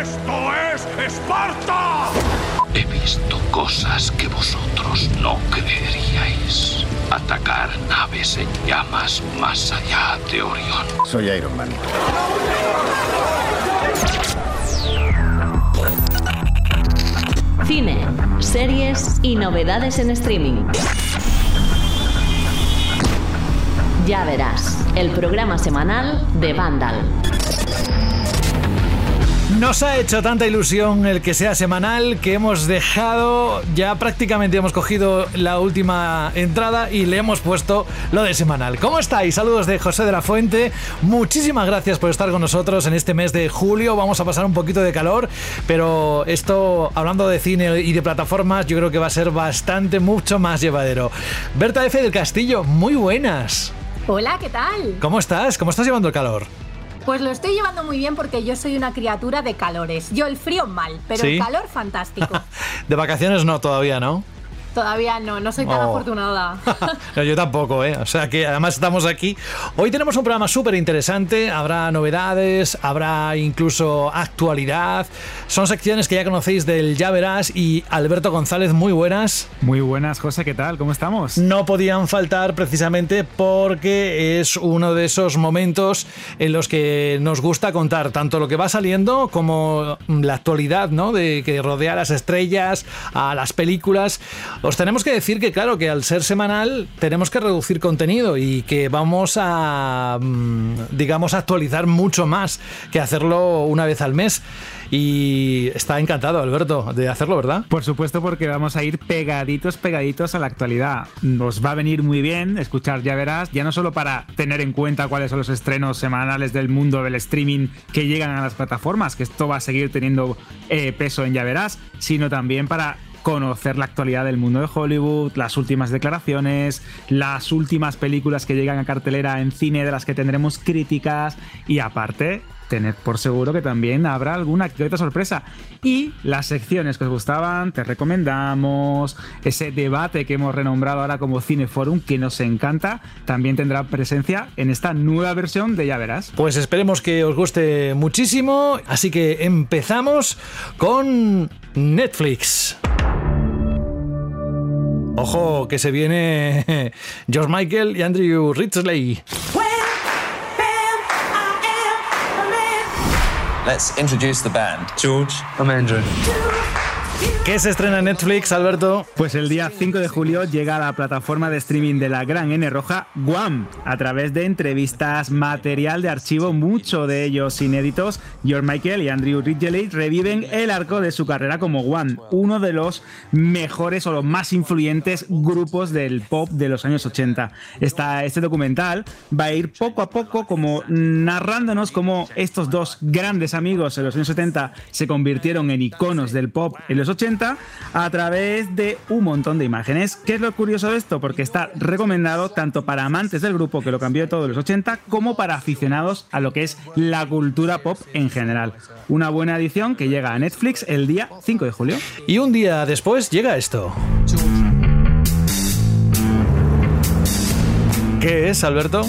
¡Esto es Esparta! He visto cosas que vosotros no creeríais. Atacar naves en llamas más allá de Orión. Soy Iron Man. Cine, series y novedades en streaming. Ya verás, el programa semanal de Vandal. Nos ha hecho tanta ilusión el que sea semanal que hemos dejado, ya prácticamente hemos cogido la última entrada y le hemos puesto lo de semanal. ¿Cómo estáis? Saludos de José de la Fuente. Muchísimas gracias por estar con nosotros en este mes de julio. Vamos a pasar un poquito de calor, pero esto, hablando de cine y de plataformas, yo creo que va a ser bastante, mucho más llevadero. Berta F. del Castillo, muy buenas. Hola, ¿qué tal? ¿Cómo estás? ¿Cómo estás llevando el calor? Pues lo estoy llevando muy bien porque yo soy una criatura de calores. Yo el frío mal, pero ¿Sí? el calor fantástico. De vacaciones no, todavía, ¿no? Todavía no, no soy tan Oh. afortunada. No, yo tampoco, ¿eh? O sea que además estamos aquí. Hoy tenemos un programa súper interesante. Habrá novedades, habrá incluso actualidad. Son secciones que ya conocéis del Ya Verás y Alberto González, muy buenas. Muy buenas, José, ¿qué tal? ¿Cómo estamos? No podían faltar precisamente porque es uno de esos momentos en los que nos gusta contar tanto lo que va saliendo como la actualidad, ¿no? De que rodea a las estrellas, a las películas. Os tenemos que decir que, claro, que al ser semanal tenemos que reducir contenido y que vamos a, mm, digamos, actualizar mucho más que hacerlo una vez al mes. Y está encantado, Alberto, de hacerlo, ¿verdad? Por supuesto, porque vamos a ir pegaditos, pegaditos a la actualidad. Nos va a venir muy bien escuchar, ya verás, ya no solo para tener en cuenta cuáles son los estrenos semanales del mundo del streaming que llegan a las plataformas, que esto va a seguir teniendo eh, peso en ya sino también para conocer la actualidad del mundo de Hollywood, las últimas declaraciones, las últimas películas que llegan a cartelera en cine de las que tendremos críticas y aparte tened por seguro que también habrá alguna que otra sorpresa. Y las secciones que os gustaban, te recomendamos, ese debate que hemos renombrado ahora como Cineforum, que nos encanta, también tendrá presencia en esta nueva versión de Ya Verás. Pues esperemos que os guste muchísimo. Así que empezamos con Netflix. Ojo, que se viene George Michael y Andrew Ridgely. Let's introduce the band. George, I'm Andrew. ¿Qué se estrena en Netflix, Alberto? Pues el día 5 de julio llega a la plataforma de streaming de la gran N roja, Guam, a través de entrevistas, material de archivo, mucho de ellos inéditos. George Michael y Andrew Ridgeley reviven el arco de su carrera como Guam, uno de los mejores o los más influyentes grupos del pop de los años 80. Esta, este documental va a ir poco a poco como narrándonos cómo estos dos grandes amigos en los años 70 se convirtieron en iconos del pop en los 80 a través de un montón de imágenes. ¿Qué es lo curioso de esto? Porque está recomendado tanto para amantes del grupo que lo cambió todo en los 80 como para aficionados a lo que es la cultura pop en general. Una buena edición que llega a Netflix el día 5 de julio. Y un día después llega esto. ¿Qué es, Alberto?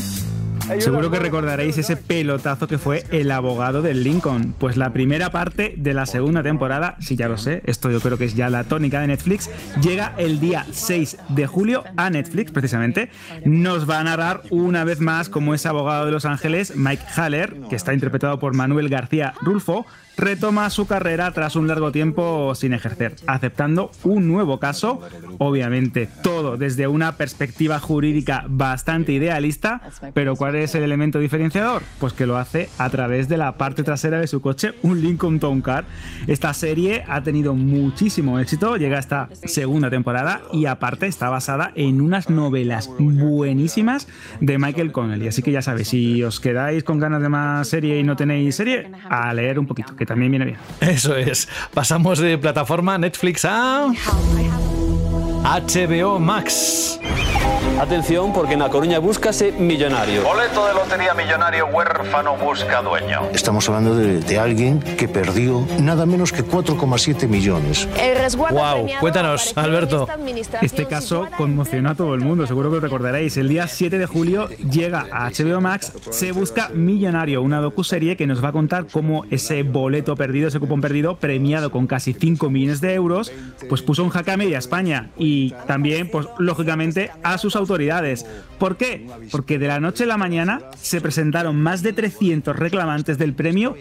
Seguro que recordaréis ese pelotazo que fue El abogado del Lincoln. Pues la primera parte de la segunda temporada, si ya lo sé, esto yo creo que es ya la tónica de Netflix, llega el día 6 de julio a Netflix precisamente. Nos va a narrar una vez más como ese abogado de Los Ángeles, Mike Haller, que está interpretado por Manuel García Rulfo, retoma su carrera tras un largo tiempo sin ejercer, aceptando un nuevo caso, obviamente todo desde una perspectiva jurídica bastante idealista, pero ¿cuál es el elemento diferenciador? Pues que lo hace a través de la parte trasera de su coche, un Lincoln Town Car. Esta serie ha tenido muchísimo éxito, llega esta segunda temporada y aparte está basada en unas novelas buenísimas de Michael Connelly, así que ya sabéis, si os quedáis con ganas de más serie y no tenéis serie, a leer un poquito, también viene bien. Eso es. Pasamos de plataforma Netflix a HBO Max. Atención, porque en La Coruña búscase millonario. Boleto de lotería millonario huérfano busca dueño. Estamos hablando de, de alguien que perdió nada menos que 4,7 millones. El resguardo Wow, cuéntanos, Alberto. Este caso conmocionó a todo el mundo, seguro que lo recordaréis. El día 7 de julio llega a HBO Max Se Busca Millonario, una docuserie que nos va a contar cómo ese boleto perdido, ese cupón perdido, premiado con casi 5 millones de euros, pues puso un jaque a media España y también, pues lógicamente, a sus autoridades. ¿Por qué? Porque de la noche a la mañana se presentaron más de 300 reclamantes del premio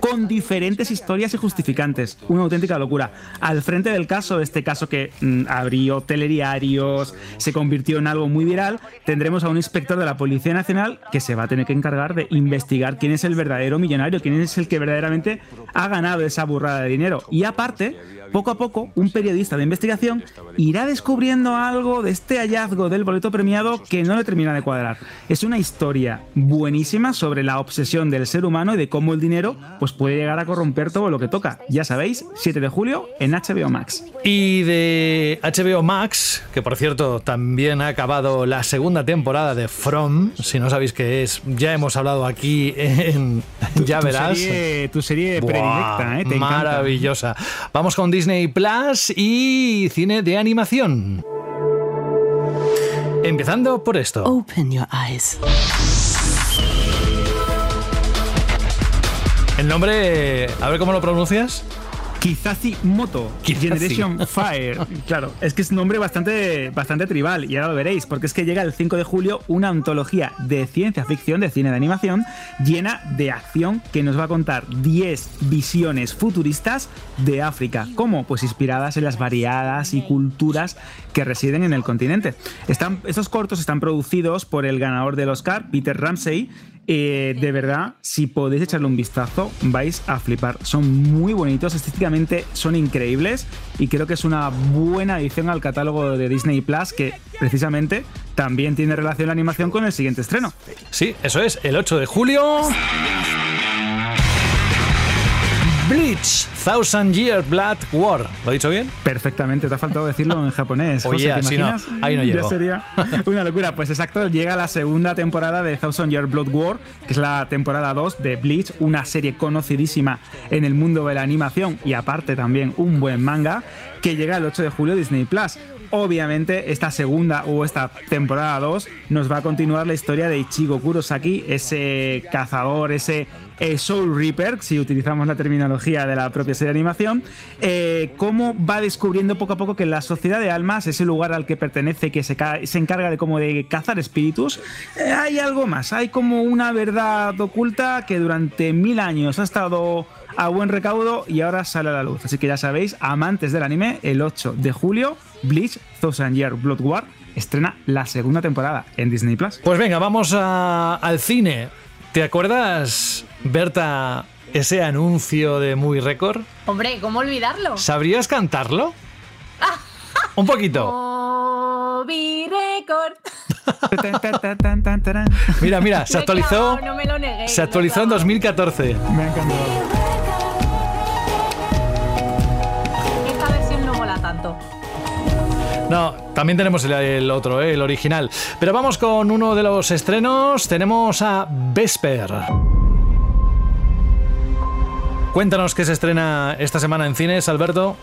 con diferentes historias y justificantes. Una auténtica locura. Al frente del caso, este caso que mm, abrió telediarios, se convirtió en algo muy viral, tendremos a un inspector de la Policía Nacional que se va a tener que encargar de investigar quién es el verdadero millonario, quién es el que verdaderamente ha ganado esa burrada de dinero. Y aparte, poco a poco, un periodista de investigación irá descubriendo algo de este hallazgo del boleto premiado que no le termina de cuadrar. Es una historia buenísima sobre la obsesión del ser humano y de cómo el dinero pues puede llegar a corromper todo lo que toca. Ya sabéis, 7 de julio en HBO Max. Y de HBO Max, que por cierto también ha acabado la segunda temporada de From, si no sabéis qué es, ya hemos hablado aquí en Ya Tu verás. serie, tu serie Buah, predilecta, ¿eh? Te encanta. maravillosa. Vamos con Disney Plus y cine de animación. Empezando por esto. Open your eyes. El nombre, a ver cómo lo pronuncias. Kizazi Moto, Kizazi. Generation Fire. Claro, es que es un nombre bastante, bastante tribal y ahora lo veréis, porque es que llega el 5 de julio una antología de ciencia ficción, de cine de animación, llena de acción que nos va a contar 10 visiones futuristas de África. ¿Cómo? Pues inspiradas en las variadas y culturas que residen en el continente. Están, estos cortos están producidos por el ganador del Oscar, Peter Ramsey, eh, de verdad, si podéis echarle un vistazo, vais a flipar. Son muy bonitos, estéticamente son increíbles y creo que es una buena adición al catálogo de Disney Plus que precisamente también tiene relación la animación con el siguiente estreno. Sí, eso es, el 8 de julio. Bleach, Thousand Year Blood War. ¿Lo he dicho bien? Perfectamente, te ha faltado decirlo en japonés. Oye, José, ¿te así no, ahí no llego. Ya sería una locura. Pues exacto, llega la segunda temporada de Thousand Year Blood War, que es la temporada 2 de Bleach, una serie conocidísima en el mundo de la animación y aparte también un buen manga, que llega el 8 de julio a Disney Plus. Obviamente, esta segunda o esta temporada 2 nos va a continuar la historia de Ichigo Kurosaki, ese cazador, ese eh, Soul Reaper, si utilizamos la terminología de la propia serie de animación, eh, cómo va descubriendo poco a poco que la sociedad de almas, ese lugar al que pertenece, que se, se encarga de como de cazar espíritus, eh, hay algo más, hay como una verdad oculta que durante mil años ha estado a buen recaudo y ahora sale a la luz. Así que ya sabéis, amantes del anime, el 8 de julio, Bleach Thousand Year Blood War estrena la segunda temporada en Disney Plus. Pues venga, vamos al cine. ¿Te acuerdas, Berta, ese anuncio de Muy Record? Hombre, ¿cómo olvidarlo? ¿Sabrías cantarlo? Un poquito. Moby Record. Mira, mira, se Me actualizó. clavado, no me lo neguéis, Se actualizó en me he 2014. Me ha encantado. Esta versión no mola tanto. No, también tenemos el, el otro, eh, el original. Pero vamos con uno de los estrenos. Tenemos a Vesper. Cuéntanos qué se estrena esta semana en cines, Alberto.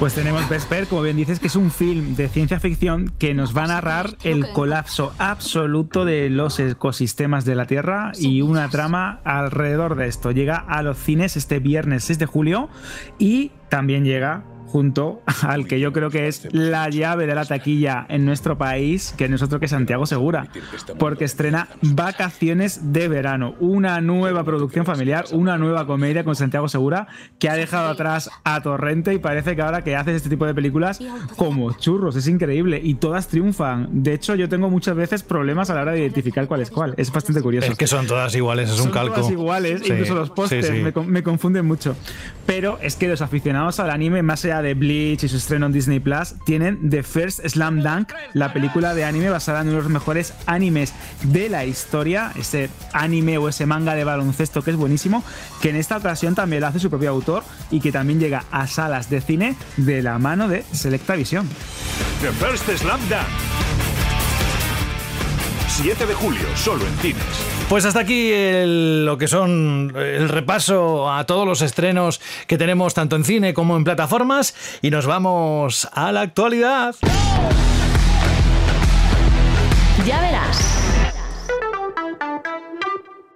Pues tenemos Vesper, como bien dices, que es un film de ciencia ficción que nos va a narrar el colapso absoluto de los ecosistemas de la Tierra y una trama alrededor de esto. Llega a los cines este viernes 6 de julio y también llega junto al que yo creo que es la llave de la taquilla en nuestro país, que nosotros que es Santiago Segura, porque estrena Vacaciones de Verano, una nueva producción familiar, una nueva comedia con Santiago Segura, que ha dejado atrás a Torrente y parece que ahora que haces este tipo de películas como churros, es increíble y todas triunfan. De hecho, yo tengo muchas veces problemas a la hora de identificar cuál es cuál. Es bastante curioso. Es que son todas iguales, es un Son calco. todas iguales, Sí, incluso los pósters sí. Me, me confunden mucho. Pero es que los aficionados al anime, más allá de Bleach y su estreno en Disney Plus, tienen The First Slam Dunk, la película de anime basada en uno de los mejores animes de la historia, ese anime o ese manga de baloncesto que es buenísimo, que en esta ocasión también lo hace su propio autor y que también llega a salas de cine de la mano de Selecta Visión. The First Slam Dunk. 7 de julio, solo en cines. Pues hasta aquí el- lo que son el repaso a todos los estrenos que tenemos tanto en cine como en plataformas y nos vamos a la actualidad. Ya verás.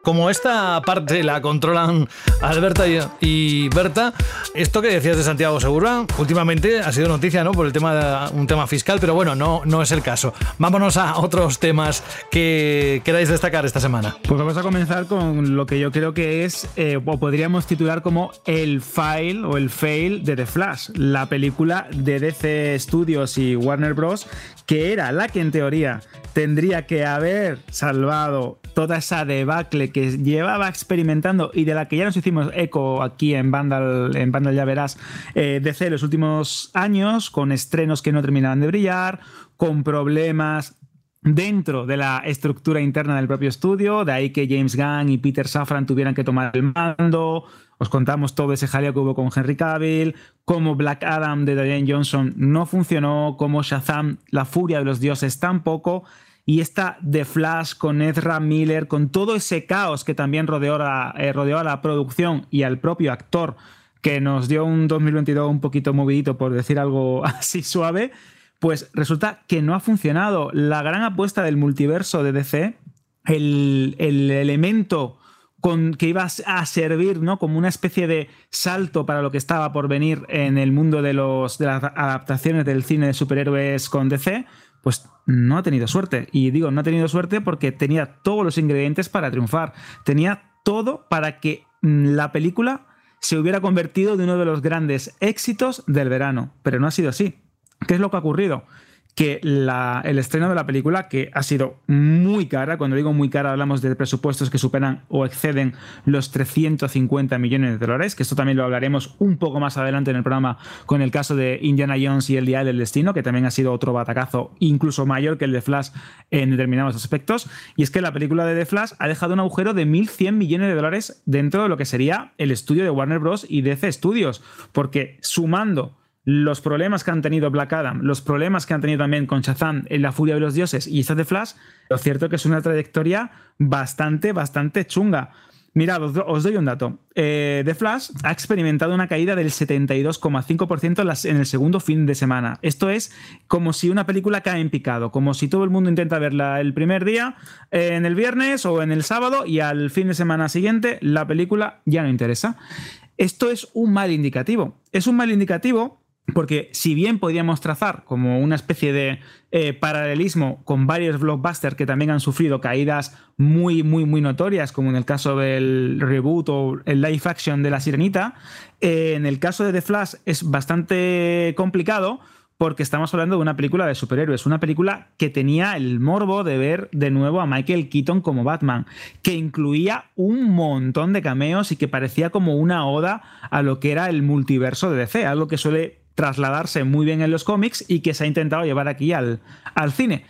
Como esta parte la controlan Alberta y- Berta, esto que decías de Santiago Segura, últimamente ha sido noticia, ¿no? Por el tema un tema fiscal, pero bueno, no, no es el caso. Vámonos a otros temas que queráis destacar esta semana. Pues vamos a comenzar con lo que yo creo que es, eh, o podríamos titular como el file o el fail de The Flash, la película de DC Studios y Warner Bros., que era la que en teoría tendría que haber salvado toda esa debacle que llevaba experimentando y de la que ya nos hicimos eco aquí en Vandal, en Vandal ya verás, eh, DC los últimos años, con estrenos que no terminaban de brillar, con problemas dentro de la estructura interna del propio estudio, de ahí que James Gunn y Peter Safran tuvieran que tomar el mando. Os contamos todo ese jaleo que hubo con Henry Cavill, cómo Black Adam de Dwayne Johnson no funcionó, cómo Shazam, la furia de los dioses, tampoco. Y esta The Flash con Ezra Miller, con todo ese caos que también rodeó, la- eh, rodeó a la producción y al propio actor, que nos dio un 2022 un poquito movidito, por decir algo así suave, pues resulta que no ha funcionado. La gran apuesta del multiverso de DC, el, el elemento con, que iba a servir ¿no? como una especie de salto para lo que estaba por venir en el mundo de, los, de las adaptaciones del cine de superhéroes con DC, pues no ha tenido suerte. Y digo, no ha tenido suerte porque tenía todos los ingredientes para triunfar. Tenía todo para que mm, la película se hubiera convertido en uno de los grandes éxitos del verano. Pero no ha sido así. ¿Qué es lo que ha ocurrido? Que el estreno de la película, que ha sido muy cara, cuando digo muy cara hablamos de presupuestos que superan o exceden los 350 millones de dólares, que esto también lo hablaremos un poco más adelante en el programa con el caso de Indiana Jones y el Día del Destino, que también ha sido otro batacazo incluso mayor que el de Flash en determinados aspectos. Y es que la película de The Flash ha dejado un agujero de 1.100 millones de dólares dentro de lo que sería el estudio de Warner Bros. y DC Studios, porque sumando los problemas que han tenido Black Adam, los problemas que han tenido también con Shazam en La Furia de los Dioses y esta de Flash, lo cierto que es una trayectoria bastante, bastante chunga. Mirad, os, do- os doy un dato. Eh, The Flash ha experimentado una caída del 72,5% en, las- en el segundo fin de semana. Esto es como si una película cae en picado, como si todo el mundo intenta verla el primer día, eh, en el viernes o en el sábado, y al fin de semana siguiente la película ya no interesa. Esto es un mal indicativo. Es un mal indicativo porque si bien podríamos trazar como una especie de eh, paralelismo con varios blockbusters que también han sufrido caídas muy, muy, muy notorias, como en el caso del reboot o el live action de La Sirenita, eh, en el caso de The Flash es bastante complicado porque estamos hablando de una película de superhéroes, una película que tenía el morbo de ver de nuevo a Michael Keaton como Batman, que incluía un montón de cameos y que parecía como una oda a lo que era el multiverso de DC, algo que suele trasladarse muy bien en los cómics y que se ha intentado llevar aquí al, al cine.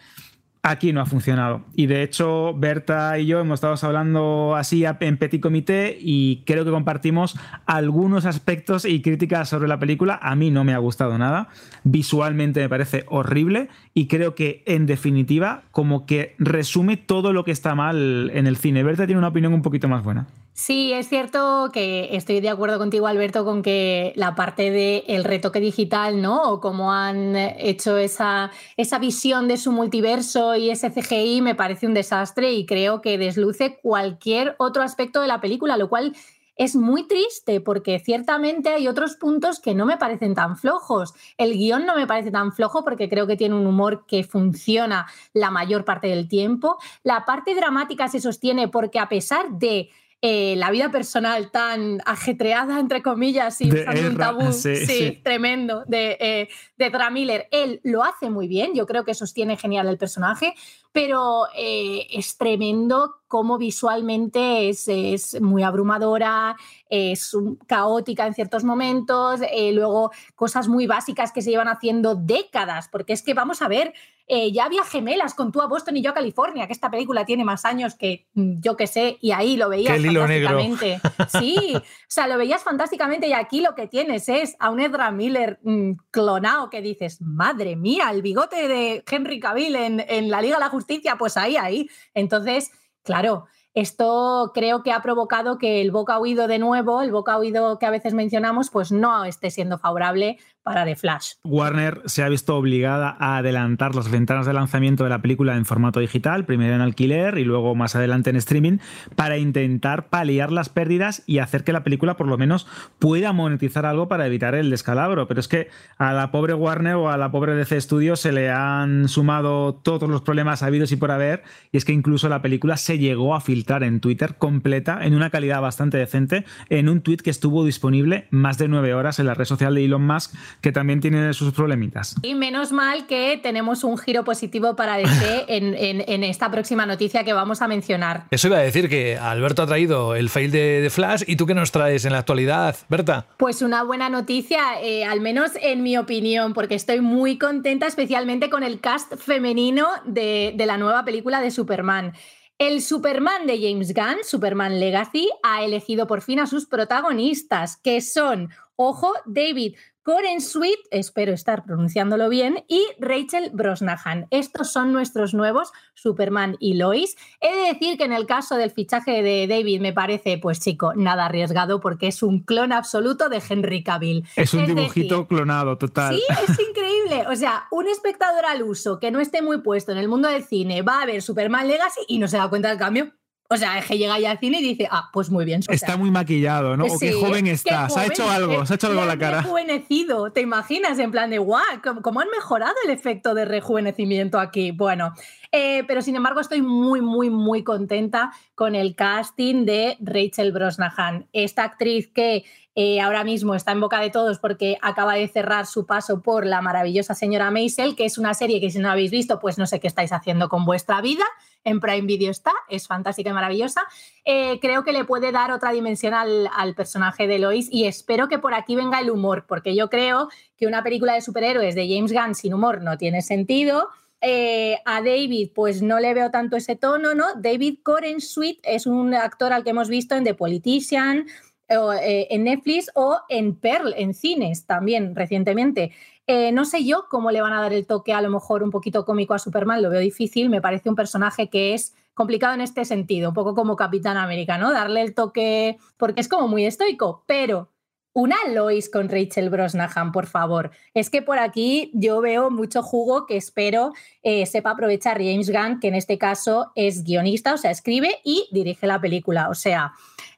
Aquí no ha funcionado. Y de hecho, Berta y yo hemos estado hablando así en petit comité y creo que compartimos algunos aspectos y críticas sobre la película. A mí no me ha gustado nada. Visualmente me parece horrible y creo que en definitiva como que resume todo lo que está mal en el cine. Berta tiene una opinión un poquito más buena. Sí, es cierto que estoy de acuerdo contigo, Alberto, con que la parte del retoque digital, ¿no? O cómo han hecho esa, esa visión de su multiverso y ese CGI me parece un desastre y creo que desluce cualquier otro aspecto de la película, lo cual es muy triste porque ciertamente hay otros puntos que no me parecen tan flojos. El guion no me parece tan flojo porque creo que tiene un humor que funciona la mayor parte del tiempo. La parte dramática se sostiene porque a pesar de eh, la vida personal tan ajetreada, entre comillas, y usando un tabú sí, sí, sí. tremendo de, eh, de Miller, él lo hace muy bien, yo creo que sostiene genial el personaje, pero eh, es tremendo cómo visualmente es, es muy abrumadora, es caótica en ciertos momentos, eh, luego cosas muy básicas que se llevan haciendo décadas, porque es que vamos a ver, eh, ya había gemelas con tú a Boston y yo a California, que esta película tiene más años que mm, yo que sé, y ahí lo veías fantásticamente. Sí, o sea, lo veías fantásticamente y aquí lo que tienes es a un Edra Miller mm, clonado que dices, madre mía, el bigote de Henry Cavill en, en la Liga de la Justicia, pues ahí, ahí. Entonces, claro, esto creo que ha provocado que el boca oído de nuevo, el boca oído que a veces mencionamos, pues no esté siendo favorable para The Flash. Warner se ha visto obligada a adelantar las ventanas de lanzamiento de la película en formato digital, primero en alquiler y luego más adelante en streaming, para intentar paliar las pérdidas y hacer que la película por lo menos pueda monetizar algo para evitar el descalabro. Pero es que a la pobre Warner o a la pobre DC Studios se le han sumado todos los problemas habidos y por haber, y es que incluso la película se llegó a filtrar en Twitter completa, en una calidad bastante decente, en un tweet que estuvo disponible más de nueve horas en la red social de Elon Musk que también tiene sus problemitas. Y menos mal que tenemos un giro positivo para DC en, esta próxima noticia que vamos a mencionar. Eso iba a decir que Alberto ha traído el fail de, Flash y tú qué nos traes en la actualidad, Berta. Pues una buena noticia, eh, al menos en mi opinión, porque estoy muy contenta especialmente con el cast femenino de, de la nueva película de Superman. El Superman de James Gunn, Superman Legacy, ha elegido por fin a sus protagonistas, que son, ojo, David Coren Sweet, espero estar pronunciándolo bien, y Rachel Brosnahan. Estos son nuestros nuevos Superman y Lois. He de decir que en el caso del fichaje de David me parece, pues chico, nada arriesgado porque es un clon absoluto de Henry Cavill. Es un dibujito clonado total. Sí, es increíble. O sea, un espectador al uso que no esté muy puesto en el mundo del cine va a ver Superman Legacy y no se da cuenta del cambio. O sea, es que llega ya al cine y dice, ah, pues muy bien. está muy maquillado, ¿no? o qué joven está, se ha hecho algo, se ha hecho algo en la cara. rejuvenecido, ¿te imaginas? En plan de, guau, ¿cómo han mejorado el efecto de rejuvenecimiento aquí? Bueno, eh, pero sin embargo estoy muy, muy, muy contenta con el casting de Rachel Brosnahan, esta actriz que eh, ahora mismo está en boca de todos porque acaba de cerrar su paso por La maravillosa señora Maisel, que es una serie que si no habéis visto, pues no sé qué estáis haciendo con vuestra vida. En Prime Video está, es fantástica y maravillosa. Eh, creo que le puede dar otra dimensión al, personaje de Lois y espero que por aquí venga el humor, porque yo creo que una película de superhéroes de James Gunn sin humor no tiene sentido. Eh, a David, pues no le veo tanto ese tono, ¿no? David Coren Sweet es un actor al que hemos visto en The Politician, en Netflix o en Pearl, en cines también recientemente. Eh, no sé yo cómo le van a dar el toque a lo mejor un poquito cómico a Superman, lo veo difícil, me parece un personaje que es complicado en este sentido, un poco como Capitán América, ¿no? Darle el toque, porque es como muy estoico, pero una Lois con Rachel Brosnahan, por favor. Es que por aquí yo veo mucho jugo que espero eh, sepa aprovechar James Gunn, que en este caso es guionista, o sea, escribe y dirige la película. O sea,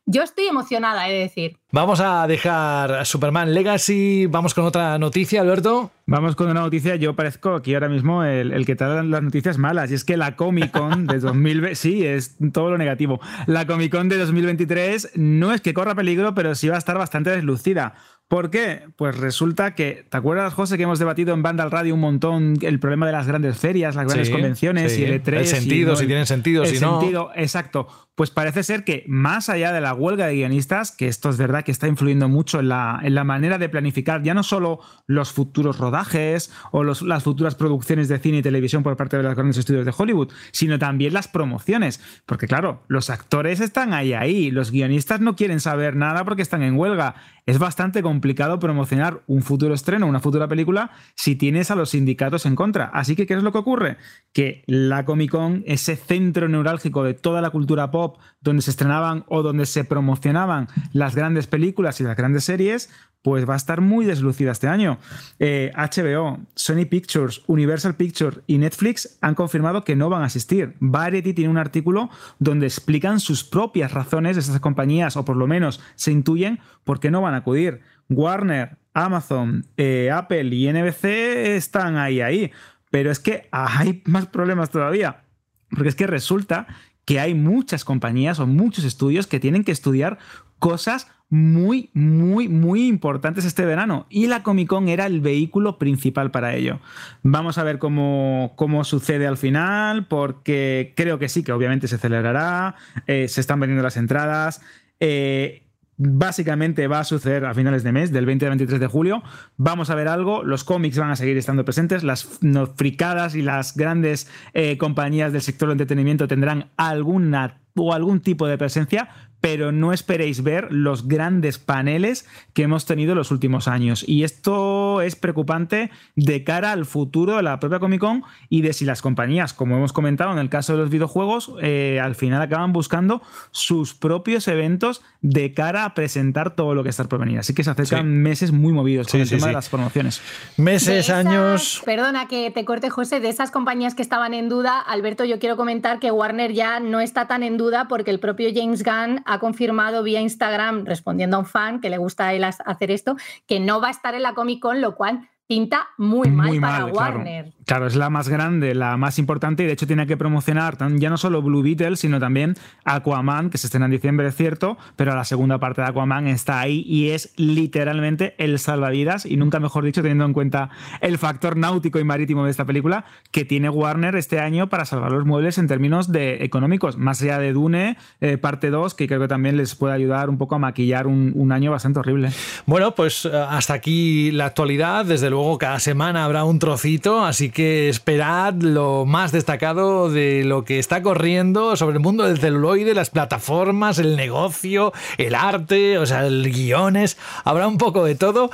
yo estoy emocionada, he de decir. Vamos a dejar Superman Legacy. Vamos con otra noticia, Alberto. Vamos con una noticia. Yo parezco aquí ahora mismo el, que te da las noticias malas. Y es que la Comic Con de 2020. sí, es todo lo negativo. La Comic Con de 2023 no es que corra peligro, pero sí va a estar bastante deslucida. ¿Por qué? Pues resulta que, ¿te acuerdas, José, que hemos debatido en Banda al Radio un montón el problema de las grandes ferias, las grandes convenciones y el E3? El sentido, si tienen sentido, el si sentido, exacto. Pues parece ser que más allá de la huelga de guionistas, que esto es verdad que está influyendo mucho en la, en la manera de planificar ya no solo los futuros rodajes o las futuras producciones de cine y televisión por parte de los grandes estudios de Hollywood, sino también las promociones. Porque claro, los actores están ahí, ahí, los guionistas no quieren saber nada porque están en huelga es bastante complicado promocionar un futuro estreno, una futura película, si tienes a los sindicatos en contra. Así que, ¿qué es lo que ocurre? Que la Comic Con, ese centro neurálgico de toda la cultura pop, donde se estrenaban o donde se promocionaban las grandes películas y las grandes series, pues va a estar muy deslucida este año. HBO, eh, Sony Pictures, Universal Pictures y Netflix han confirmado que no van a asistir. Variety tiene un artículo donde explican sus propias razones de esas compañías, o por lo menos se intuyen por qué no van a acudir. Warner, Amazon, eh, Apple y NBC están ahí, ahí. Pero es que hay más problemas todavía. Porque es que resulta que hay muchas compañías o muchos estudios que tienen que estudiar cosas muy, muy, muy importantes este verano y la Comic Con era el vehículo principal para ello. Vamos a ver cómo, cómo sucede al final, porque creo que sí, que obviamente se celebrará, eh, se están vendiendo las entradas. Eh, básicamente va a suceder a finales de mes, del 20 al 23 de julio. Vamos a ver algo, los cómics van a seguir estando presentes, las fricadas y las grandes eh, compañías del sector del entretenimiento tendrán alguna o algún tipo de presencia, pero no esperéis ver los grandes paneles que hemos tenido en los últimos años. Y esto es preocupante de cara al futuro de la propia Comic Con y de si las compañías, como hemos comentado en el caso de los videojuegos, eh, al final acaban buscando sus propios eventos de cara a presentar todo lo que está por venir. Así que se acercan meses muy movidos con el tema de las promociones. Meses, años. Perdona que te corte, José, de esas compañías que estaban en duda, Alberto, yo quiero comentar que Warner ya no está tan en duda porque el propio James Gunn ha confirmado vía Instagram, respondiendo a un fan que le gusta a él hacer esto, que no va a estar en la Comic Con, lo cual pinta muy mal para Warner. Claro. Es la más grande, la más importante y de hecho tiene que promocionar ya no solo Blue Beetle, sino también Aquaman, que se estrena en diciembre, es cierto, pero la segunda parte de Aquaman está ahí y es literalmente el salvavidas y nunca mejor dicho teniendo en cuenta el factor náutico y marítimo de esta película que tiene Warner este año para salvar los muebles en términos de económicos, más allá de Dune, eh, parte 2, que creo que también les puede ayudar un poco a maquillar un, un año bastante horrible. Bueno, pues eh, hasta aquí la actualidad, desde luego cada semana habrá un trocito, así que esperad lo más destacado de lo que está corriendo sobre el mundo del celuloide, las plataformas, el negocio, el arte, o sea, el guiones, habrá un poco de todo.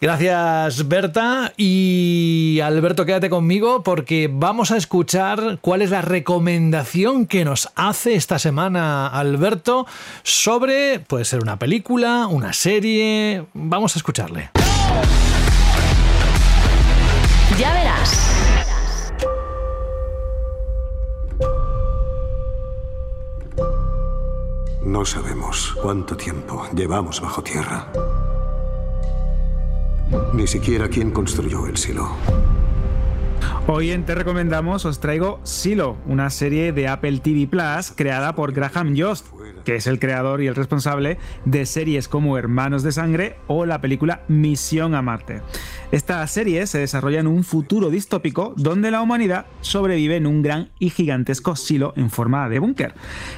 Gracias Berta y Alberto quédate conmigo porque vamos a escuchar cuál es la recomendación que nos hace esta semana Alberto sobre, puede ser una película, una serie, vamos a escucharle. Ya verás. No sabemos cuánto tiempo llevamos bajo tierra. Ni siquiera quién construyó el silo. Hoy en Te Recomendamos os traigo Silo, una serie de Apple TV Plus creada por Graham Yost, que es el creador y el responsable de series como Hermanos de Sangre o la película Misión a Marte. Esta serie se desarrolla en un futuro distópico donde la humanidad sobrevive en un gran y gigantesco silo en forma de búnker.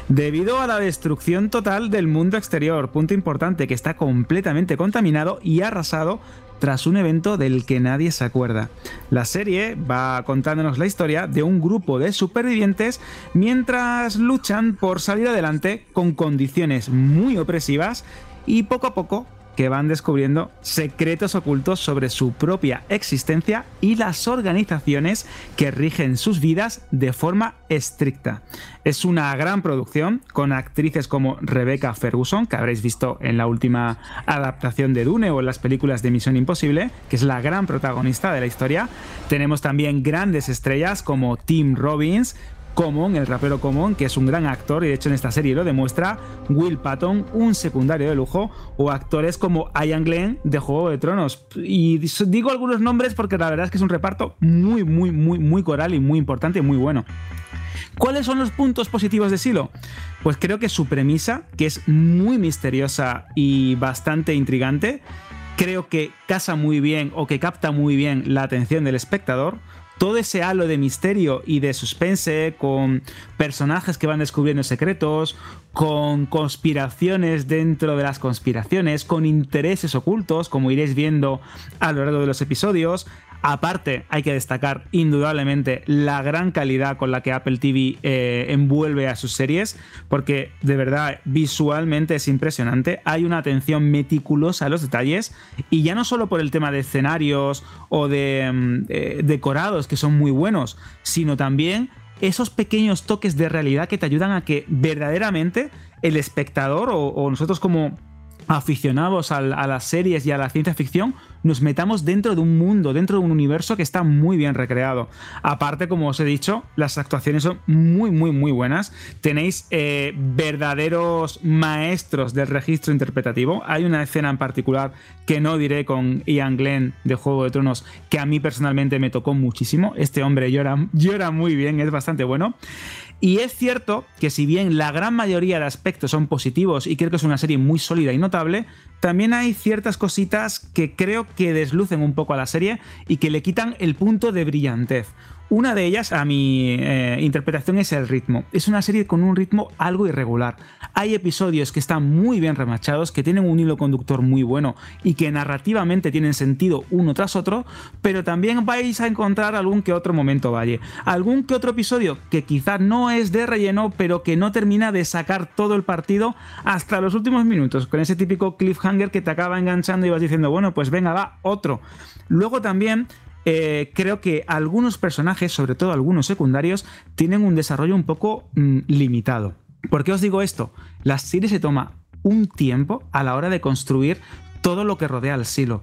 Debido a la destrucción total del mundo exterior, punto importante que está completamente contaminado y arrasado tras un evento del que nadie se acuerda. La serie va contándonos la historia de un grupo de supervivientes mientras luchan por salir adelante con condiciones muy opresivas y poco a poco que van descubriendo secretos ocultos sobre su propia existencia y las organizaciones que rigen sus vidas de forma estricta. Es una gran producción con actrices como Rebecca Ferguson, que habréis visto en la última adaptación de Dune o en las películas de Misión Imposible, que es la gran protagonista de la historia. Tenemos también grandes estrellas como Tim Robbins, Common, el rapero Common, que es un gran actor y de hecho en esta serie lo demuestra, Will Patton, un secundario de lujo, o actores como Ian Glenn de Juego de Tronos. Y digo algunos nombres porque la verdad es que es un reparto muy, muy, muy, muy coral y muy importante y muy bueno. ¿Cuáles son los puntos positivos de Silo? Pues creo que su premisa, que es muy misteriosa y bastante intrigante, creo que casa muy bien o que capta muy bien la atención del espectador todo ese halo de misterio y de suspense con personajes que van descubriendo secretos, con conspiraciones dentro de las conspiraciones, con intereses ocultos, como iréis viendo a lo largo de los episodios, Aparte, hay que destacar indudablemente la gran calidad con la que Apple TV eh, envuelve a sus series, porque de verdad visualmente es impresionante. Hay una atención meticulosa a los detalles, y ya no solo por el tema de escenarios o de mm, eh, decorados, que son muy buenos, sino también esos pequeños toques de realidad que te ayudan a que verdaderamente el espectador o nosotros como aficionados a, las series y a la ciencia ficción, nos metamos dentro de un mundo, dentro de un universo que está muy bien recreado. Aparte, como os he dicho, las actuaciones son muy, muy, muy buenas. Tenéis eh, verdaderos maestros del registro interpretativo. Hay una escena en particular que no diré con Ian Glenn de Juego de Tronos, que a mí personalmente me tocó muchísimo. Este hombre llora, llora muy bien, es bastante bueno. Y es cierto que si bien la gran mayoría de aspectos son positivos y creo que es una serie muy sólida y notable, también hay ciertas cositas que creo que deslucen un poco a la serie y que le quitan el punto de brillantez. Una de ellas, a mi eh, interpretación, es el ritmo. Es una serie con un ritmo algo irregular. Hay episodios que están muy bien remachados, que tienen un hilo conductor muy bueno y que narrativamente tienen sentido uno tras otro, pero también vais a encontrar algún que otro momento valle. Algún que otro episodio que quizás no es de relleno, pero que no termina de sacar todo el partido hasta los últimos minutos, con ese típico cliffhanger que te acaba enganchando y vas diciendo, bueno, pues venga, va, otro. Luego también eh, creo que algunos personajes, sobre todo algunos secundarios, tienen un desarrollo un poco mm, limitado. ¿Por qué os digo esto? La serie se toma un tiempo a la hora de construir todo lo que rodea al silo.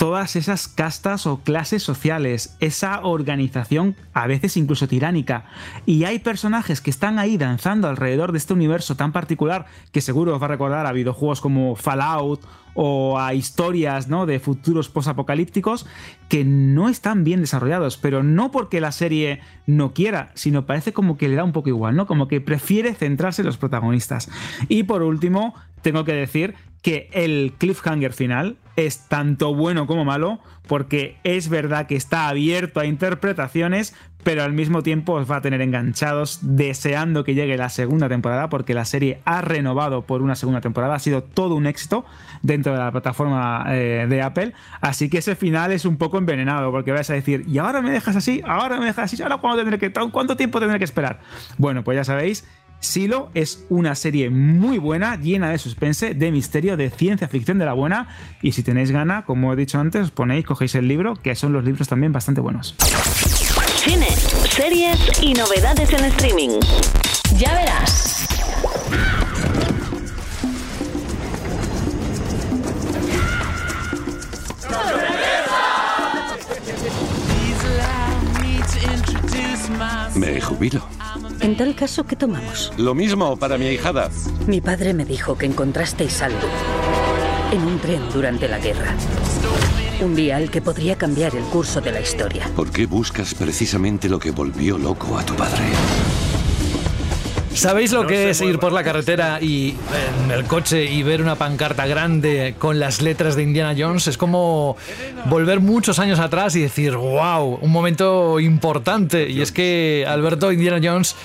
Todas esas castas o clases sociales, esa organización a veces incluso tiránica. Y hay personajes que están ahí danzando alrededor de este universo tan particular que seguro os va a recordar a videojuegos como Fallout o a historias ¿no? de futuros posapocalípticos que no están bien desarrollados, pero no porque la serie no quiera, sino parece como que le da un poco igual, ¿no? Como que prefiere centrarse en los protagonistas. Y por último, tengo que decir que el cliffhanger final es tanto bueno como malo, porque es verdad que está abierto a interpretaciones, pero al mismo tiempo os va a tener enganchados deseando que llegue la segunda temporada, porque la serie ha renovado por una segunda temporada, ha sido todo un éxito dentro de la plataforma eh, de Apple, así que ese final es un poco envenenado, porque vas a decir, y ahora me dejas así, ahora me dejas así, ahora cuándo tendré que, cuánto tiempo tendré que esperar. Bueno, pues ya sabéis, Silo es una serie muy buena, llena de suspense, de misterio, de ciencia ficción de la buena. Y si tenéis gana, como he dicho antes, os ponéis, cogéis el libro, que son los libros también bastante buenos. Cine, series y novedades en streaming. Ya verás. Me jubilo. En tal caso, ¿qué tomamos? Lo mismo para mi hijada. Mi padre me dijo que encontrasteis algo en un tren durante la guerra. Un vial que podría cambiar el curso de la historia. ¿Por qué buscas precisamente lo que volvió loco a tu padre? ¿Sabéis lo que es ir por la carretera y en el coche y ver una pancarta grande con las letras de Indiana Jones? Es como volver muchos años atrás y decir, wow, un momento importante. Y es que Alberto Indiana Jones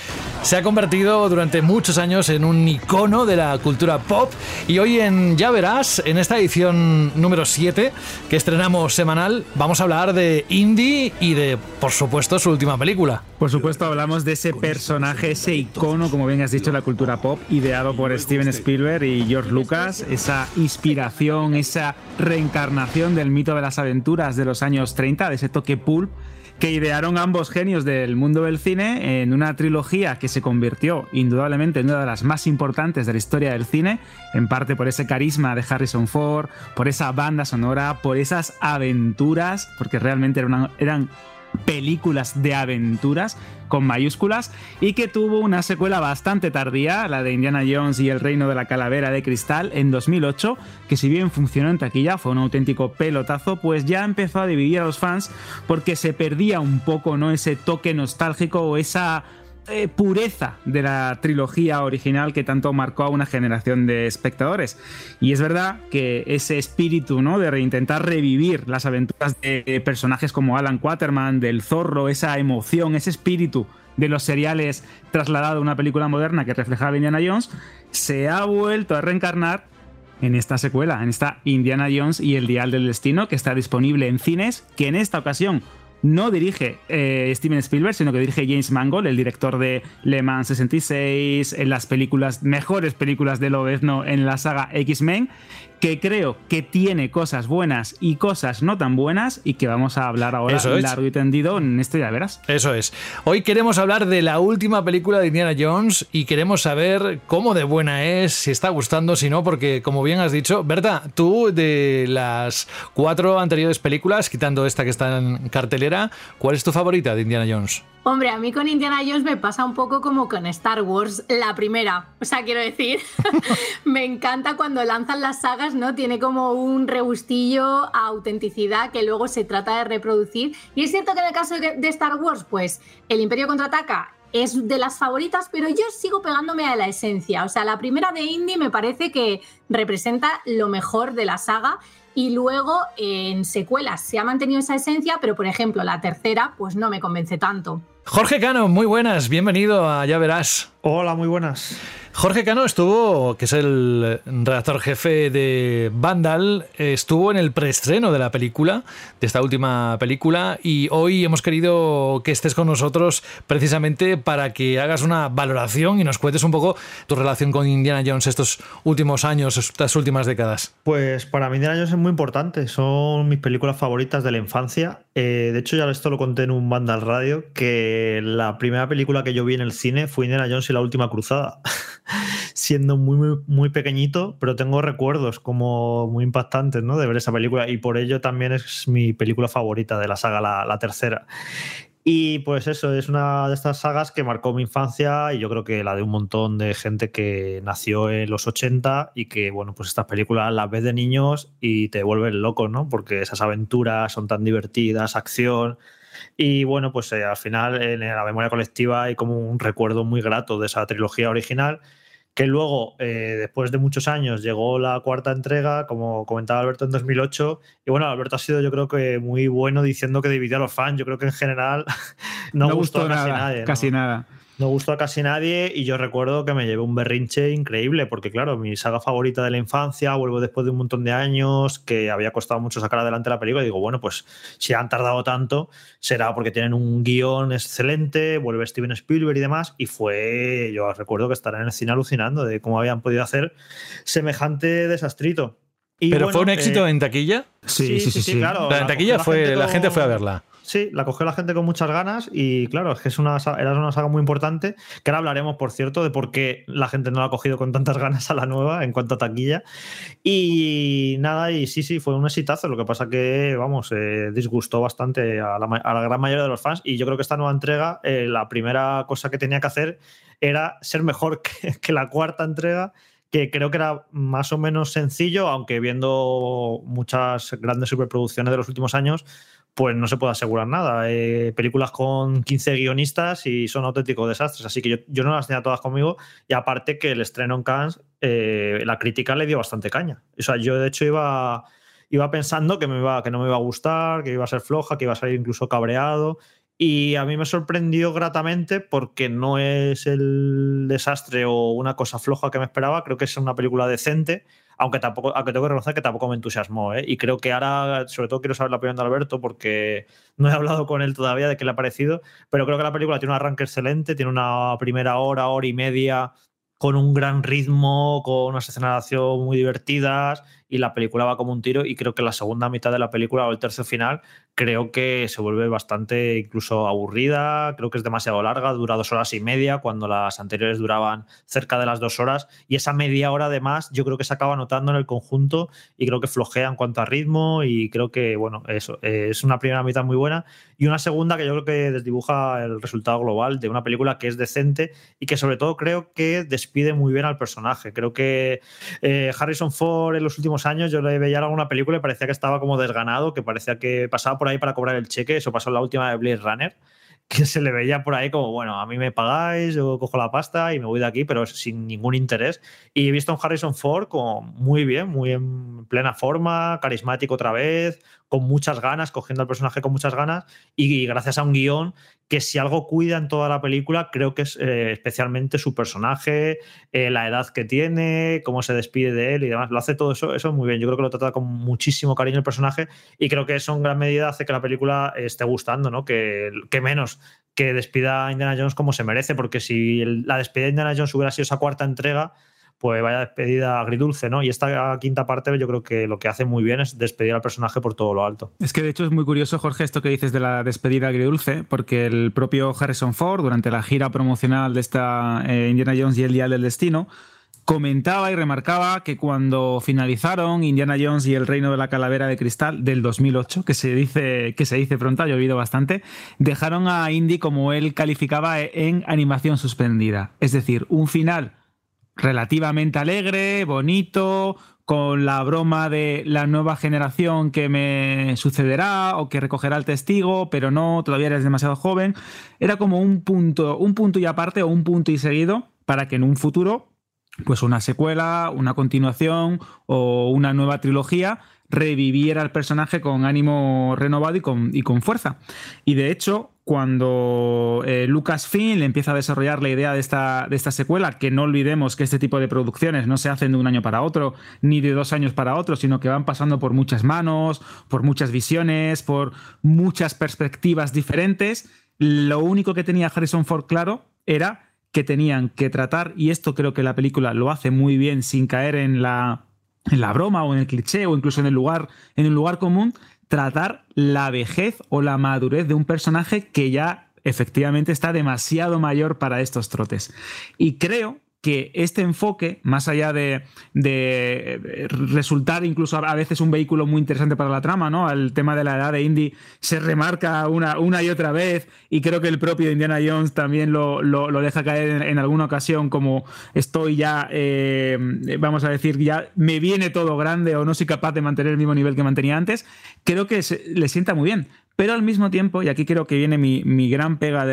se ha convertido durante muchos años en un icono de la cultura pop. Y hoy en Ya Verás, en esta edición número 7 que estrenamos semanal, vamos a hablar de Indy y de, por supuesto, su última película. Por supuesto, hablamos de ese personaje, ese icono, como bien has dicho, la cultura pop, ideado por Steven Spielberg y George Lucas, esa inspiración, esa reencarnación del mito de las aventuras de los años 30, de ese toque pulp que idearon ambos genios del mundo del cine en una trilogía que se convirtió indudablemente en una de las más importantes de la historia del cine, en parte por ese carisma de Harrison Ford, por esa banda sonora, por esas aventuras, porque realmente eran, películas de aventuras con mayúsculas y que tuvo una secuela bastante tardía, la de Indiana Jones y el reino de la calavera de cristal en 2008, que si bien funcionó en taquilla, fue un auténtico pelotazo, pues ya empezó a dividir a los fans porque se perdía un poco ¿no? ese toque nostálgico o esa eh, pureza de la trilogía original que tanto marcó a una generación de espectadores. Y es verdad que ese espíritu ¿no? de reintentar revivir las aventuras de personajes como Alan Quaterman, del zorro, esa emoción, ese espíritu de los seriales trasladado a una película moderna que reflejaba Indiana Jones, se ha vuelto a reencarnar en esta secuela, en esta Indiana Jones y el Dial del Destino, que está disponible en cines, que en esta ocasión no dirige eh, Steven Spielberg, sino que dirige James Mangold, el director de Le Mans 66, en las películas, mejores películas de Lobezno en la saga X-Men, que creo que tiene cosas buenas y cosas no tan buenas y que vamos a hablar ahora largo y tendido en esto ya verás. Eso es. Hoy queremos hablar de la última película de Indiana Jones y queremos saber cómo de buena es, si está gustando, si no, porque como bien has dicho, Berta, tú de las cuatro anteriores películas, quitando esta que está en cartelera, ¿cuál es tu favorita de Indiana Jones? Hombre, a mí con Indiana Jones me pasa un poco como con Star Wars, la primera. O sea, quiero decir, me encanta cuando lanzan las sagas, ¿no? Tiene como un rebustillo a autenticidad que luego se trata de reproducir. Y es cierto que en el caso de Star Wars, pues el Imperio contraataca es de las favoritas, pero yo sigo pegándome a la esencia. O sea, la primera de Indy me parece que representa lo mejor de la saga y luego en secuelas se ha mantenido esa esencia, pero por ejemplo la tercera pues no me convence tanto. Jorge Cano, muy buenas, bienvenido a Ya Verás. Hola, muy buenas. Jorge Cano estuvo, que es el redactor jefe de Vandal, estuvo en el preestreno de la película, de esta última película, y hoy hemos querido que estés con nosotros precisamente para que hagas una valoración y nos cuentes un poco tu relación con Indiana Jones estos últimos años, estas últimas décadas. Pues para mí Indiana Jones es muy importante, son mis películas favoritas de la infancia. Eh, de hecho, ya esto lo conté en un Vandal Radio, que la primera película que yo vi en el cine fue Indiana Jones y la última cruzada. siendo muy, muy, muy, pequeñito, pero tengo recuerdos como muy impactantes ¿no? de ver esa película y por ello también es mi película favorita de la saga, la, la tercera. Y pues eso, es una de estas sagas que marcó mi infancia y yo creo que la de un montón de gente que nació en los 80 y que, bueno, pues estas películas las ves de niños y te vuelven loco, ¿no? Porque esas aventuras son tan divertidas, acción, y bueno, pues eh, al final en la memoria colectiva hay como un recuerdo muy grato de esa trilogía original que luego, eh, después de muchos años, llegó la cuarta entrega, como comentaba Alberto en 2008, y bueno, Alberto ha sido yo creo que muy bueno diciendo que dividió a los fans, yo creo que en general no, gustó, casi nadie. Casi nada no gustó a casi nadie y yo recuerdo que me llevé un berrinche increíble porque claro, mi saga favorita de la infancia, vuelvo después de un montón de años, que había costado mucho sacar adelante la película y digo, bueno, pues si han tardado tanto será porque tienen un guion excelente, vuelve Steven Spielberg y demás y fue, yo recuerdo que estarán en el cine alucinando de cómo habían podido hacer semejante desastrito. ¿Pero fue un éxito eh, en taquilla? Sí, sí, sí, claro. en taquilla fue, la gente fue a verla. Sí, la cogió la gente con muchas ganas y claro, es que es una, era una saga muy importante, que ahora hablaremos, por cierto, de por qué la gente no la ha cogido con tantas ganas a la nueva en cuanto a taquilla. Y nada, y sí, sí, fue un exitazo, lo que pasa que, vamos, eh, disgustó bastante a la, gran mayoría de los fans y yo creo que esta nueva entrega, eh, la primera cosa que tenía que hacer era ser mejor que la cuarta entrega que creo que era más o menos sencillo, aunque viendo muchas grandes superproducciones de los últimos años, pues no se puede asegurar nada. Eh, películas con 15 guionistas y son auténticos desastres, así que yo, no las tenía todas conmigo y aparte que el estreno en Cannes, eh, la crítica le dio bastante caña. O sea, yo de hecho iba, iba pensando que, que no me iba a gustar, que iba a ser floja, que iba a salir incluso cabreado y a mí me sorprendió gratamente porque no es el desastre o una cosa floja que me esperaba, creo que es una película decente aunque tampoco, aunque tengo que reconocer que tampoco me entusiasmó. ¿eh? Y creo que ahora, sobre todo, quiero saber la opinión de Alberto porque no he hablado con él todavía de qué le ha parecido, pero creo que la película tiene un arranque excelente, tiene una primera hora, hora y media con un gran ritmo, con unas escenas muy divertidas y la película va como un tiro y creo que la segunda mitad de la película o el tercio final creo que se vuelve bastante incluso aburrida, creo que es demasiado larga, dura dos horas y media cuando las anteriores duraban cerca de las dos horas y esa media hora además yo creo que se acaba notando en el conjunto y creo que flojea en cuanto a ritmo y creo que bueno, eso es una primera mitad muy buena y una segunda que yo creo que desdibuja el resultado global de una película que es decente y que sobre todo creo que despide muy bien al personaje. Creo que eh, Harrison Ford en los últimos años yo le veía alguna película y parecía que estaba como desganado, que parecía que pasaba por ahí para cobrar el cheque. Eso pasó en la última de Blade Runner que se le veía por ahí como, bueno, a mí me pagáis, yo cojo la pasta y me voy de aquí, pero sin ningún interés. Y he visto a Harrison Ford como muy bien, muy en plena forma, carismático otra vez, con muchas ganas, cogiendo al personaje con muchas ganas y, gracias a un guion que si algo cuida en toda la película, creo que es eh, especialmente su personaje, eh, la edad que tiene, cómo se despide de él y demás. Lo hace todo eso, eso muy bien. Yo creo que lo trata con muchísimo cariño el personaje y creo que eso en gran medida hace que la película esté gustando, ¿no? Que, menos que despida a Indiana Jones como se merece, porque si la despedida de Indiana Jones hubiera sido esa cuarta entrega, pues vaya despedida agridulce, ¿no? Y esta quinta parte yo creo que lo que hace muy bien es despedir al personaje por todo lo alto. Es que de hecho es muy curioso, Jorge, esto que dices de la despedida agridulce, porque el propio Harrison Ford, durante la gira promocional de esta eh, Indiana Jones y el Día del Destino, comentaba y remarcaba que cuando finalizaron Indiana Jones y el Reino de la Calavera de Cristal del 2008, que se dice, que se dice pronto, llovido bastante, dejaron a Indy como él calificaba en animación suspendida. Es decir, un final relativamente alegre, bonito, con la broma de la nueva generación que me sucederá o que recogerá el testigo, pero no, todavía eres demasiado joven. Era como un punto, un punto y aparte o un punto y seguido para que en un futuro, pues una secuela, una continuación o una nueva trilogía reviviera el personaje con ánimo renovado y con, y con fuerza. Y de hecho, cuando eh, Lucasfilm empieza a desarrollar la idea de esta, de esta secuela, que no olvidemos que este tipo de producciones no se hacen de un año para otro, ni de dos años para otro, sino que van pasando por muchas manos, por muchas visiones, por muchas perspectivas diferentes, lo único que tenía Harrison Ford claro era que tenían que tratar, y esto creo que la película lo hace muy bien sin caer en la, en la broma o en el cliché o incluso en el lugar, en el lugar común, tratar la vejez o la madurez de un personaje que ya efectivamente está demasiado mayor para estos trotes. Y creo que este enfoque, más allá de, resultar incluso a veces un vehículo muy interesante para la trama, ¿no? El tema de la edad de Indy se remarca una, una y otra vez y creo que el propio Indiana Jones también lo, deja caer en, alguna ocasión como estoy ya, eh, vamos a decir, ya me viene todo grande o no soy capaz de mantener el mismo nivel que mantenía antes, creo que le sienta muy bien. Pero al mismo tiempo, y aquí creo que viene mi, gran pega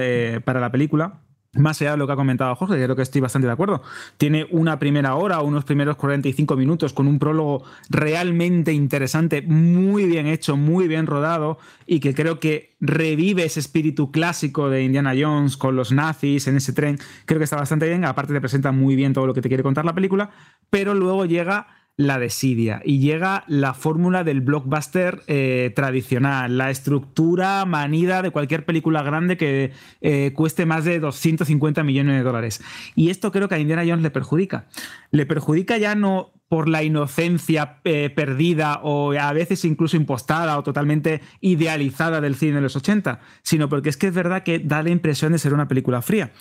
para la película, más allá de lo que ha comentado Jorge, creo que estoy bastante de acuerdo. Tiene una primera hora, unos primeros 45 minutos con un prólogo realmente interesante, muy bien hecho, muy bien rodado y que creo que revive ese espíritu clásico de Indiana Jones con los nazis en ese tren. Creo que está bastante bien, aparte te presenta muy bien todo lo que te quiere contar la película, pero luego llega la desidia y llega la fórmula del blockbuster eh, tradicional, la estructura manida de cualquier película grande que eh, cueste más de 250 millones de dólares. Y esto creo que a Indiana Jones le perjudica. Le perjudica ya no por la inocencia eh, perdida o a veces incluso impostada o totalmente idealizada del cine de los 80, sino porque es que es verdad que da la impresión de ser una película fría.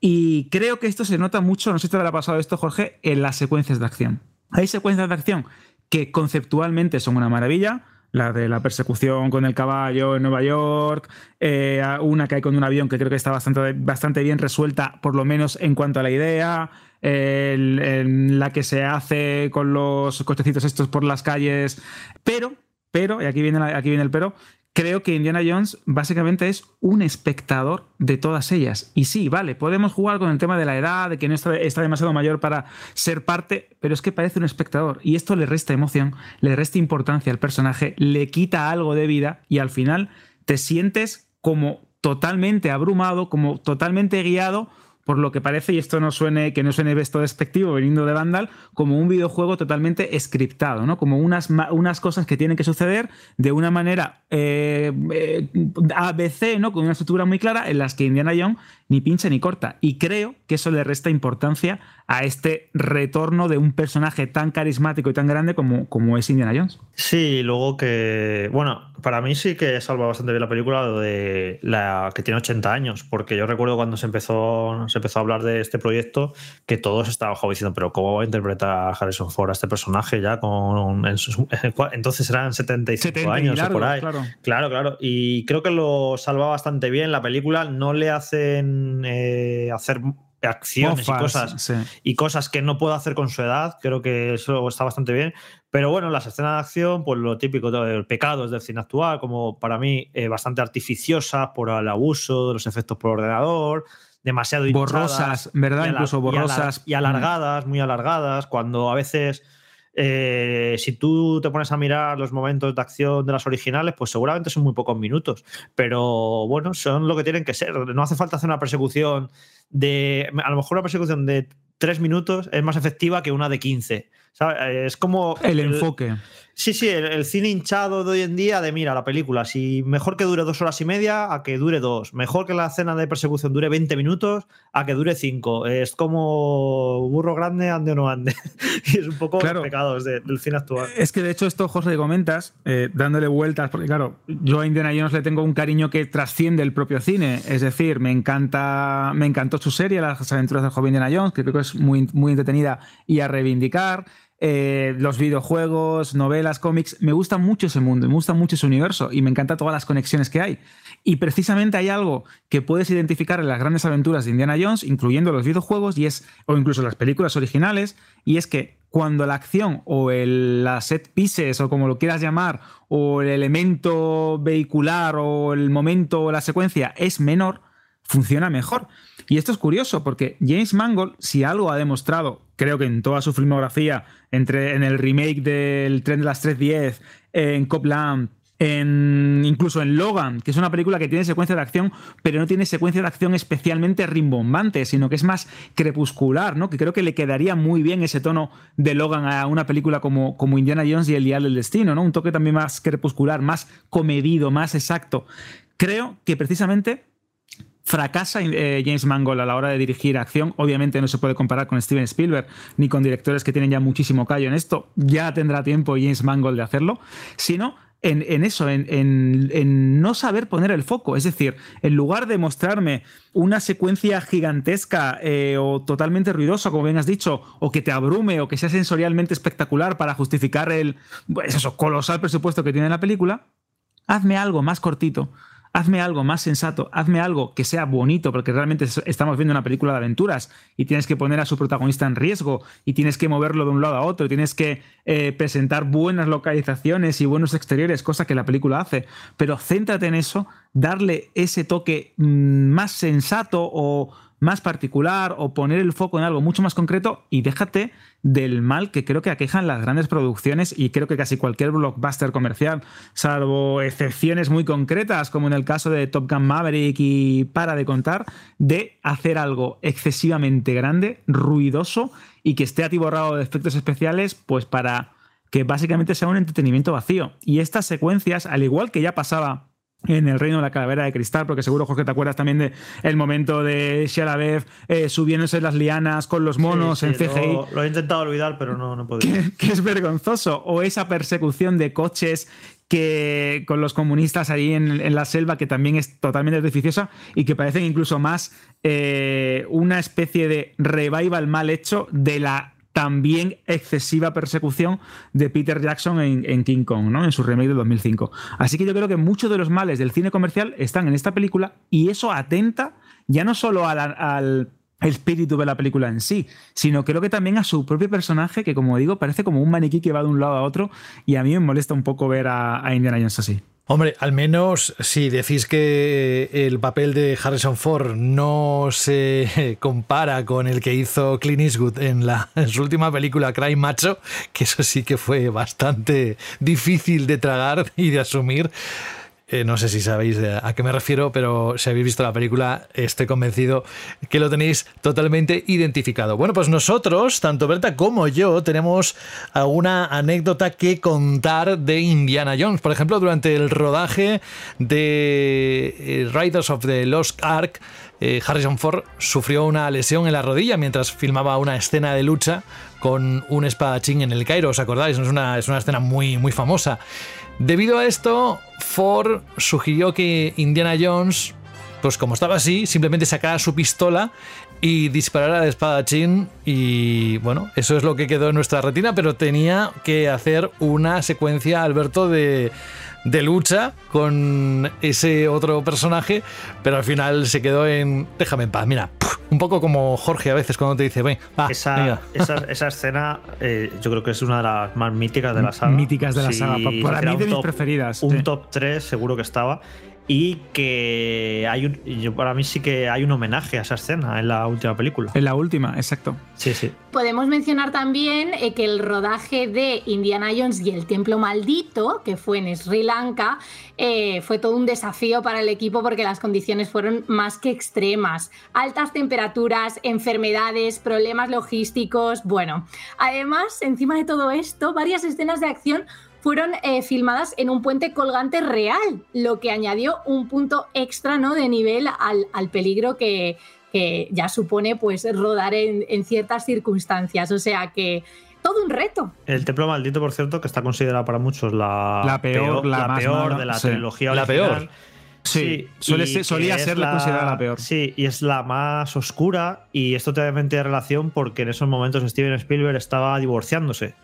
Y creo que esto se nota mucho, no sé si te habrá pasado esto, Jorge, en las secuencias de acción. Hay secuencias de acción que conceptualmente son una maravilla. La de la persecución con el caballo en Nueva York, eh, una que hay con un avión que creo que está bastante, bastante bien resuelta, por lo menos en cuanto a la idea. la que se hace con los cochecitos estos por las calles. Pero, pero, y aquí viene, aquí viene el pero, creo que Indiana Jones básicamente es un espectador de todas ellas. Y sí, vale, podemos jugar con el tema de la edad, de que no está, demasiado mayor para ser parte, pero es que parece un espectador. Y esto le resta emoción, le resta importancia al personaje, le quita algo de vida y al final te sientes como totalmente abrumado, como totalmente guiado por lo que parece, y esto no suene, que no suene esto despectivo veniendo de Vandal, como un videojuego totalmente scriptado, ¿no? Como unas, unas cosas que tienen que suceder de una manera eh, eh, ABC, ¿no? Con una estructura muy clara, en las que Indiana Jones ni pincha ni corta. Y creo que eso le resta importancia a este retorno de un personaje tan carismático y tan grande como, como es Indiana Jones. Sí, luego que, bueno, para mí sí que salva bastante bien la película de la que tiene 80 años, porque yo recuerdo cuando se empezó, se empezó a hablar de este proyecto que todos estaban diciendo, pero ¿cómo va a interpretar Harrison Ford a este personaje ya con... entonces eran 75 años o por ahí. Claro. claro, claro. Y creo que lo salva bastante bien. La película no le hacen eh, hacer acciones y cosas y cosas que no puedo hacer con su edad. Creo que eso está bastante bien. Pero bueno, las escenas de acción, pues lo típico del pecado es del cine actual, como para mí eh, bastante artificiosas por el abuso de los efectos por ordenador, demasiado borrosas, ¿verdad? Incluso borrosas y, alargadas, muy alargadas, cuando a veces eh, si tú te pones a mirar los momentos de acción de las originales, pues seguramente son muy pocos minutos. Pero bueno, son lo que tienen que ser. No hace falta hacer una persecución de. A lo mejor una persecución de tres minutos es más efectiva que una de 15. Es como. El, enfoque. Sí, sí, el, cine hinchado de hoy en día de mira la película, si mejor que dure dos horas y media a que dure dos, mejor que la escena de persecución dure 20 minutos a que dure cinco. Es como burro grande, ande o no ande. y es un poco claro, pecados del cine actual. Es que de hecho esto, José, comentas, eh, dándole vueltas, porque claro, yo a Indiana Jones le tengo un cariño que trasciende el propio cine. Es decir, me encanta, me encantó su serie, Las aventuras del joven Indiana Jones, que creo que es muy, muy entretenida y a reivindicar. Eh, los videojuegos, novelas, cómics. Me gusta mucho ese mundo, me gusta mucho ese universo y me encanta todas las conexiones que hay. Y precisamente hay algo que puedes identificar en las grandes aventuras de Indiana Jones, incluyendo los videojuegos y es, o incluso las películas originales, y es que cuando la acción o el, las set pieces o como lo quieras llamar, o el elemento vehicular o el momento o la secuencia es menor, funciona mejor. Y esto es curioso porque James Mangold, si algo ha demostrado, creo que en toda su filmografía, entre, en el remake del Tren de las 310, en Copland, incluso en Logan, que es una película que tiene secuencia de acción, pero no tiene secuencia de acción especialmente rimbombante, sino que es más crepuscular, ¿no? Que creo que le quedaría muy bien ese tono de Logan a una película como, como Indiana Jones y el Dial del Destino, ¿no? Un toque también más crepuscular, más comedido, más exacto. Creo que precisamente fracasa eh, James Mangold a la hora de dirigir acción. Obviamente no se puede comparar con Steven Spielberg ni con directores que tienen ya muchísimo callo en esto. Ya tendrá tiempo James Mangold de hacerlo. Sino en, eso, en, no saber poner el foco. Es decir, en lugar de mostrarme una secuencia gigantesca eh, o totalmente ruidosa, como bien has dicho, o que te abrume o que sea sensorialmente espectacular para justificar el pues eso, colosal presupuesto que tiene la película, hazme algo más cortito hazme algo más sensato, hazme algo que sea bonito, porque realmente estamos viendo una película de aventuras y tienes que poner a su protagonista en riesgo y tienes que moverlo de un lado a otro, tienes que eh, presentar buenas localizaciones y buenos exteriores, cosa que la película hace, pero céntrate en eso, darle ese toque mm, más sensato o más particular o poner el foco en algo mucho más concreto y déjate del mal que creo que aquejan las grandes producciones y creo que casi cualquier blockbuster comercial, salvo excepciones muy concretas como en el caso de Top Gun Maverick y para de contar, de hacer algo excesivamente grande, ruidoso y que esté atiborrado de efectos especiales pues para que básicamente sea un entretenimiento vacío. Y estas secuencias, al igual que ya pasaba en el reino de la calavera de cristal, porque seguro, Jorge, te acuerdas también del el momento de Shalabev eh, subiéndose las lianas con los monos en CGI. Lo, he intentado olvidar, pero no, no puedo. Que, que, es vergonzoso. O esa persecución de coches que con los comunistas ahí en, la selva, que también es totalmente deficiosa y que parecen incluso más eh, una especie de revival mal hecho de la también excesiva persecución de Peter Jackson en, King Kong, ¿no? en su remake de 2005. Así que yo creo que muchos de los males del cine comercial están en esta película y eso atenta ya no solo al, espíritu de la película en sí, sino creo que también a su propio personaje, que como digo, parece como un maniquí que va de un lado a otro y a mí me molesta un poco ver a, a Indiana Jones así. Hombre, al menos si decís que el papel de Harrison Ford no se compara con el que hizo Clint Eastwood en, la, su última película Crime Macho, que eso sí que fue bastante difícil de tragar y de asumir. Eh, no sé si sabéis a qué me refiero, pero si habéis visto la película, estoy convencido que lo tenéis totalmente identificado. Bueno, pues nosotros, tanto Berta como yo, tenemos alguna anécdota que contar de Indiana Jones. Por ejemplo, durante el rodaje de eh, Riders of the Lost Ark, eh, Harrison Ford sufrió una lesión en la rodilla mientras filmaba una escena de lucha con un espadachín en el Cairo, ¿os acordáis? Es una, es una escena muy, muy famosa. Debido a esto, Ford sugirió que Indiana Jones, pues como estaba así, simplemente sacara su pistola y disparara de espadachín y bueno, eso es lo que quedó en nuestra retina, pero tenía que hacer una secuencia, Alberto, de, de lucha con ese otro personaje, pero al final se quedó en déjame en paz, mira, un poco como Jorge a veces cuando te dice, ven, esa, esa, escena eh, yo creo que es una de las más míticas de la saga. Míticas de la saga, para mí de mis preferidas. Un top 3 seguro que estaba y que hay un, yo, para mí sí que hay un homenaje a esa escena en la última película. En la última, exacto. Sí, sí. Podemos mencionar también eh, que el rodaje de Indiana Jones y el Templo Maldito, que fue en Sri Lanka, eh, fue todo un desafío para el equipo porque las condiciones fueron más que extremas. Altas temperaturas, enfermedades, problemas logísticos, bueno. Además, encima de todo esto, varias escenas de acción fueron eh, filmadas en un puente colgante real, lo que añadió un punto extra ¿no? de nivel al, peligro que, ya supone pues, rodar en, ciertas circunstancias. O sea que todo un reto. El templo maldito, por cierto, que está considerado para muchos la, peor, la, peor de la trilogía La peor. Sí, solía ser la, considerada la peor. Sí, y es la más oscura y esto obviamente tiene relación porque en esos momentos Steven Spielberg estaba divorciándose.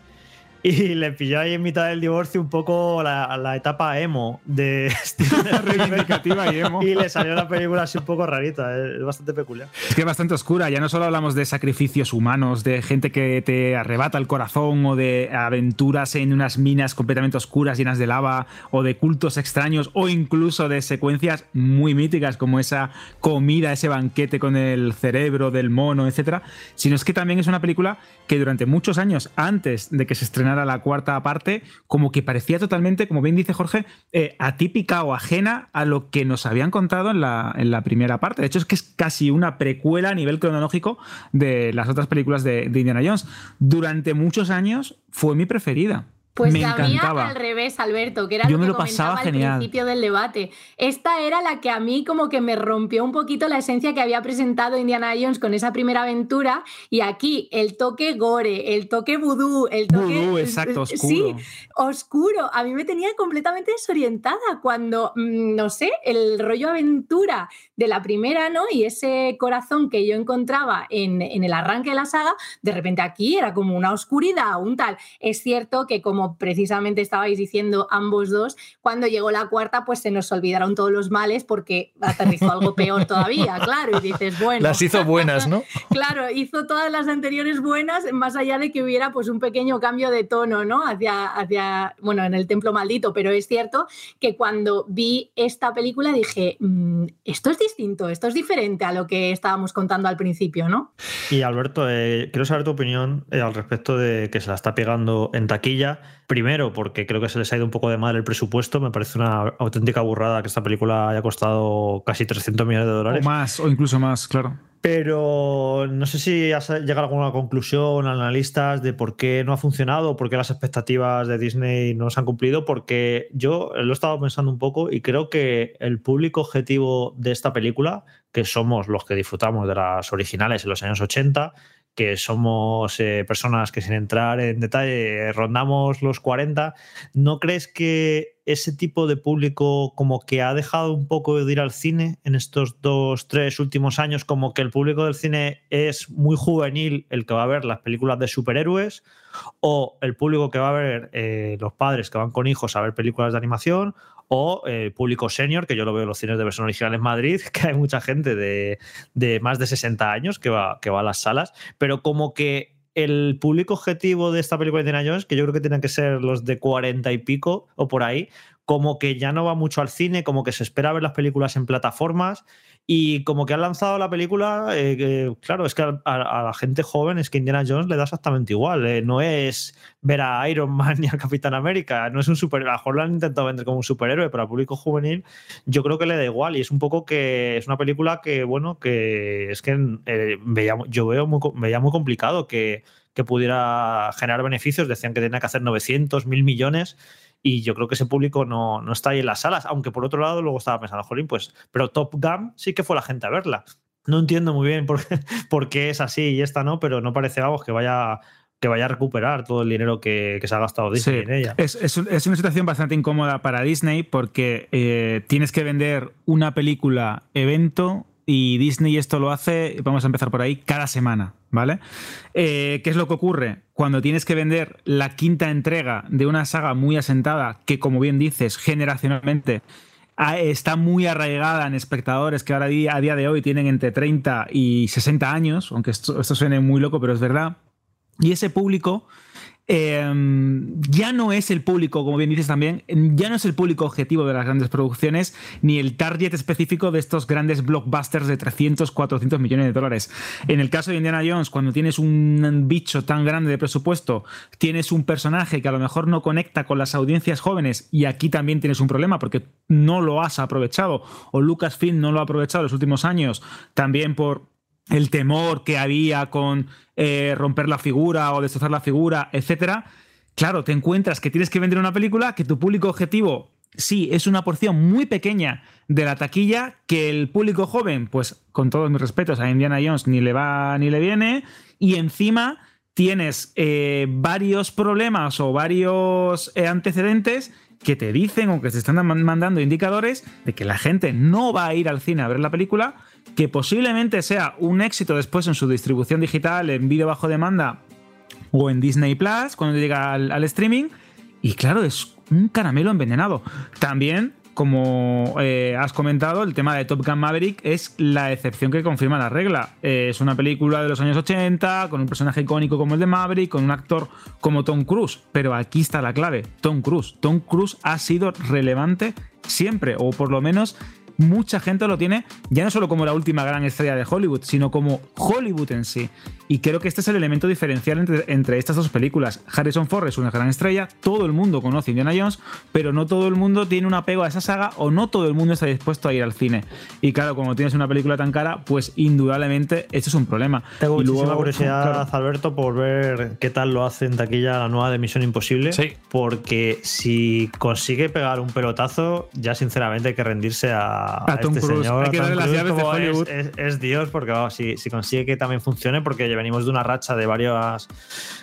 Y le pilló ahí en mitad del divorcio un poco la, la etapa emo de reivindicativa y emo. Y le salió la película así un poco rarita, es bastante peculiar. Es que es bastante oscura, ya no solo hablamos de sacrificios humanos, de gente que te arrebata el corazón o de aventuras en unas minas completamente oscuras llenas de lava o de cultos extraños o incluso de secuencias muy míticas como esa comida, ese banquete con el cerebro del mono, etcétera, sino es que también es una película que durante muchos años antes de que se estrenara la cuarta parte, como que parecía totalmente, como bien dice Jorge, eh, atípica o ajena a lo que nos habían contado en la, en la, primera parte. De hecho, es que es casi una precuela a nivel cronológico de las otras películas de, de Indiana Jones. Durante muchos años fue mi preferida. Pues me la encantaba. mía al revés, Alberto, que era Yo lo me que lo pasaba comentaba al genial. principio del debate. Esta era la que a mí como que me rompió un poquito la esencia que había presentado Indiana Jones con esa primera aventura y aquí el toque gore, el toque vudú, el toque Vudú, exacto, oscuro. Sí, oscuro. A mí me tenía completamente desorientada cuando mm, no sé, el rollo aventura de la primera, ¿no? Y ese corazón que yo encontraba en, en el arranque de la saga, de repente aquí era como una oscuridad, un tal. Es cierto que como precisamente estabais diciendo ambos dos, cuando llegó la cuarta, pues se nos olvidaron todos los males porque aterrizó algo peor todavía, claro, y dices, bueno. Las hizo buenas, ¿no? claro, hizo todas las anteriores buenas, más allá de que hubiera pues un pequeño cambio de tono, ¿no? Hacia, hacia bueno, en el templo maldito, pero es cierto que cuando vi esta película dije, "Mm, esto es distinto, esto es diferente a lo que estábamos contando al principio, ¿no? Y Alberto, eh, quiero saber tu opinión eh, al respecto de que se la está pegando en taquilla. Primero, porque creo que se les ha ido un poco de madre el presupuesto. Me parece una auténtica burrada que esta película haya costado casi 300 millones de dólares. O más, o incluso más, claro. Pero no sé si has llegado a alguna conclusión, analistas, de por qué no ha funcionado, por qué las expectativas de Disney no se han cumplido, porque yo lo he estado pensando un poco y creo que el público objetivo de esta película, que somos los que disfrutamos de las originales en los años 80, que somos eh, personas que sin entrar en detalle rondamos los 40, ¿no crees que ese tipo de público como que ha dejado un poco de ir al cine en estos dos, tres últimos años? Como que el público del cine es muy juvenil el que va a ver las películas de superhéroes o el público que va a ver eh, los padres que van con hijos a ver películas de animación o el público senior, que yo lo veo en los cines de versión original en Madrid, que hay mucha gente de, de más de 60 años que va, que va a las salas, pero como que el público objetivo de esta película de Indiana Jones, que yo creo que tienen que ser los de 40 y pico o por ahí, como que ya no va mucho al cine, como que se espera ver las películas en plataformas y como que han lanzado la película, eh, que, claro, es que a, a, la gente joven es que Indiana Jones le da exactamente igual, eh, no es ver a Iron Man ni a Capitán América, no es un superhéroe, a lo mejor lo han intentado vender como un superhéroe, pero al público juvenil yo creo que le da igual y es un poco que es una película que, bueno, que es que eh, veía, yo veo muy, veía muy complicado que, que pudiera generar beneficios, decían que tenía que hacer 900, 1000 millones y yo creo que ese público no, no, está ahí en las salas, aunque por otro lado luego estaba pensando, Jolín, pues, pero Top Gun sí que fue la gente a verla. No entiendo muy bien por qué, por qué es así y esta no, pero no parece algo que vaya que vaya a recuperar todo el dinero que, que se ha gastado Disney sí. en ella. Es, es, es, una situación bastante incómoda para Disney porque eh, tienes que vender una película evento y Disney esto lo hace, vamos a empezar por ahí, cada semana, ¿vale? Eh, ¿Qué es lo que ocurre? Cuando tienes que vender la quinta entrega de una saga muy asentada, que como bien dices, generacionalmente está muy arraigada en espectadores que ahora a día de hoy tienen entre 30 y 60 años, aunque esto, esto suene muy loco, pero es verdad. Y ese público eh, ya no es el público, como bien dices también, ya no es el público objetivo de las grandes producciones, ni el target específico de estos grandes blockbusters de 300, 400 millones de dólares. En el caso de Indiana Jones, cuando tienes un bicho tan grande de presupuesto, tienes un personaje que a lo mejor no conecta con las audiencias jóvenes, y aquí también tienes un problema porque no lo has aprovechado, o Lucasfilm no lo ha aprovechado en los últimos años, también por el temor que había con eh, romper la figura o destrozar la figura, etcétera. Claro, te encuentras que tienes que vender una película que tu público objetivo sí es una porción muy pequeña de la taquilla que el público joven, pues con todos mis respetos a Indiana Jones ni le va ni le viene y encima tienes eh, varios problemas o varios eh, antecedentes que te dicen o que te están mandando indicadores de que la gente no va a ir al cine a ver la película que posiblemente sea un éxito después en su distribución digital, en vídeo bajo demanda o en Disney Plus cuando llega al, al streaming. Y claro, es un caramelo envenenado. También como eh, has comentado, el tema de Top Gun Maverick es la excepción que confirma la regla. Eh, es una película de los años 80, con un personaje icónico como el de Maverick, con un actor como Tom Cruise. Pero aquí está la clave, Tom Cruise. Tom Cruise ha sido relevante siempre, o por lo menos mucha gente lo tiene ya no solo como la última gran estrella de Hollywood, sino como Hollywood en sí. Y creo que este es el elemento diferencial entre, estas dos películas. Harrison Ford es una gran estrella, todo el mundo conoce Indiana Jones, pero no todo el mundo tiene un apego a esa saga o no todo el mundo está dispuesto a ir al cine. Y claro, como tienes una película tan cara, pues indudablemente esto es un problema. Tengo y muchísima curiosidad, Alberto, por ver qué tal lo hace en taquilla la nueva de Misión Imposible. Sí. Porque si consigue pegar un pelotazo, ya sinceramente hay que rendirse a, A Tom este Cruise. señor. Hay que a Tom darle las Cruise llaves de como es- Hollywood. Es, es Dios, porque vamos, si, si consigue que también funcione, porque venimos de una racha de varios,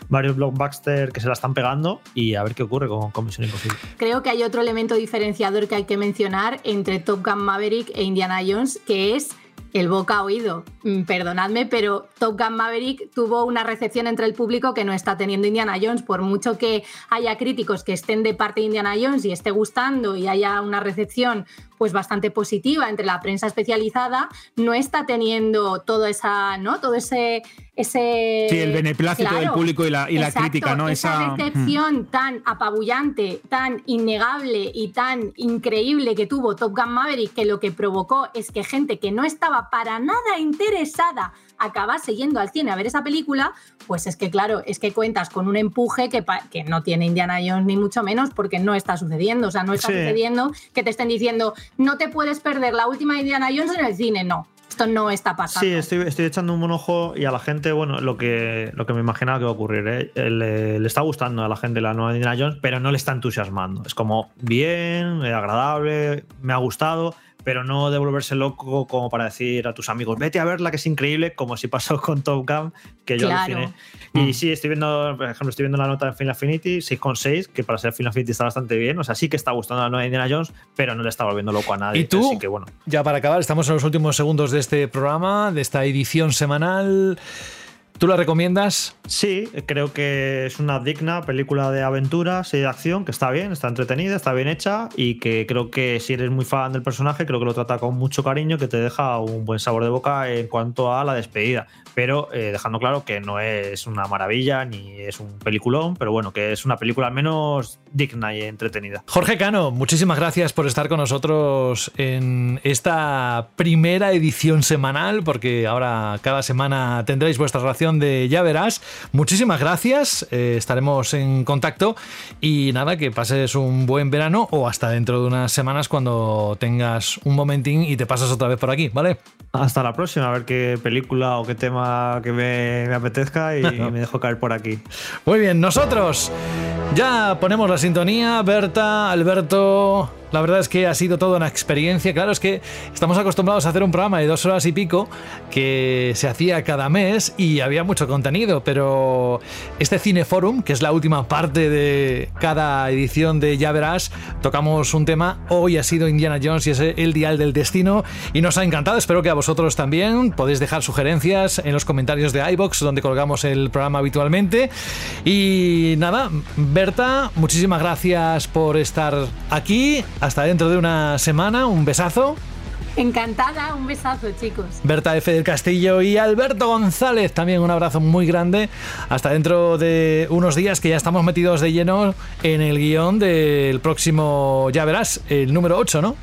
varios blockbusters que se la están pegando y a ver qué ocurre con, con Misión Imposible. Creo que hay otro elemento diferenciador que hay que mencionar entre Top Gun Maverick e Indiana Jones, que es el boca a oído. Mm, Perdonadme, pero Top Gun Maverick tuvo una recepción entre el público que no está teniendo Indiana Jones. Por mucho que haya críticos que estén de parte de Indiana Jones y esté gustando y haya una recepción pues bastante positiva entre la prensa especializada, no está teniendo todo esa, ¿no? Todo ese ese Sí, el beneplácito del público y la- y la exacto, crítica, ¿no? Esa, Esa- recepción tan apabullante, tan innegable y tan increíble que tuvo Top Gun Maverick, que lo que provocó es que gente que no estaba para nada interesada acabase yendo al cine a ver esa película, pues es que claro, es que cuentas con un empuje que, que no tiene Indiana Jones ni mucho menos porque no está sucediendo, o sea, no está Sí. sucediendo que te estén diciendo no te puedes perder la última Indiana Jones en el cine, no, esto no está pasando. Sí, estoy, estoy echando un buen ojo y a la gente, bueno, lo que, lo que me imaginaba que va a ocurrir, ¿eh? le, le está gustando a la gente la nueva Indiana Jones, pero no le está entusiasmando. Es como bien, eh, agradable, me ha gustado, pero no de volverse loco como para decir a tus amigos, vete a verla que es increíble, como si pasó con Top Gun, que yo Claro. aluciné. Y sí, estoy viendo, por ejemplo, estoy viendo la nota de Final Affinity, 6,6, que para ser Final Affinity está bastante bien. O sea, sí que está gustando la nueva Indiana Jones, pero no le está volviendo loco a nadie. ¿Y tú? Así que bueno. Ya para acabar, estamos en los últimos segundos de este programa, de esta edición semanal. ¿Tú la recomiendas? Sí, creo que es una digna película de aventuras y de acción que está bien, está entretenida, está bien hecha y que creo que si eres muy fan del personaje, creo que lo trata con mucho cariño, que te deja un buen sabor de boca en cuanto a la despedida. Pero eh, dejando claro que no es una maravilla ni es un peliculón, pero bueno, que es una película al menos digna y entretenida. Jorge Cano, muchísimas gracias por estar con nosotros en esta primera edición semanal, porque ahora cada semana tendréis vuestra ración de Ya Verás. Muchísimas gracias, eh, estaremos en contacto y nada, que pases un buen verano o hasta dentro de unas semanas cuando tengas un momentín y te pasas otra vez por aquí, ¿vale? Hasta la próxima, a ver qué película o qué tema que me, me apetezca y me dejo caer por aquí. Muy bien, nosotros ya ponemos la sintonía. Berta, Alberto, la verdad es que ha sido toda una experiencia. Claro, es que estamos acostumbrados a hacer un programa de dos horas y pico que se hacía cada mes y había mucho contenido, pero este Cineforum, que es la última parte de cada edición de Ya Verás, tocamos un tema. Hoy ha sido Indiana Jones y es el Dial del Destino y nos ha encantado. Espero que a vosotros también. Podéis dejar sugerencias en los comentarios de iBox donde colgamos el programa habitualmente. Y nada, Berta, muchísimas gracias por estar aquí. Hasta dentro de una semana. Un besazo. Encantada, un besazo, chicos. Berta F. del Castillo y Alberto González, también un abrazo muy grande. Hasta dentro de unos días que ya estamos metidos de lleno en el guion del próximo, ya verás, el número 8, ¿no?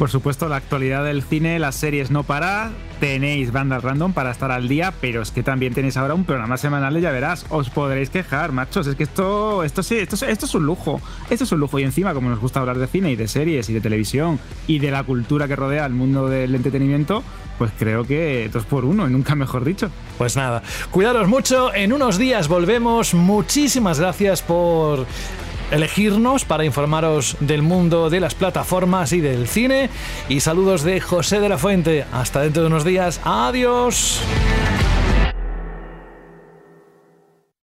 Por supuesto, la actualidad del cine, las series no para. Tenéis bandas random para estar al día, pero es que también tenéis ahora un programa semanal de ya verás. Os podréis quejar, machos. Es que esto, esto sí, esto, es- esto es un lujo. Esto es un lujo. Y encima, como nos gusta hablar de cine y de series y de televisión y de la cultura que rodea el mundo del entretenimiento, pues creo que dos por uno, y nunca mejor dicho. Pues nada, cuidaros mucho. En unos días volvemos. Muchísimas gracias por elegirnos para informaros del mundo de las plataformas y del cine. Y saludos de José de la Fuente. Hasta dentro de unos días. Adiós.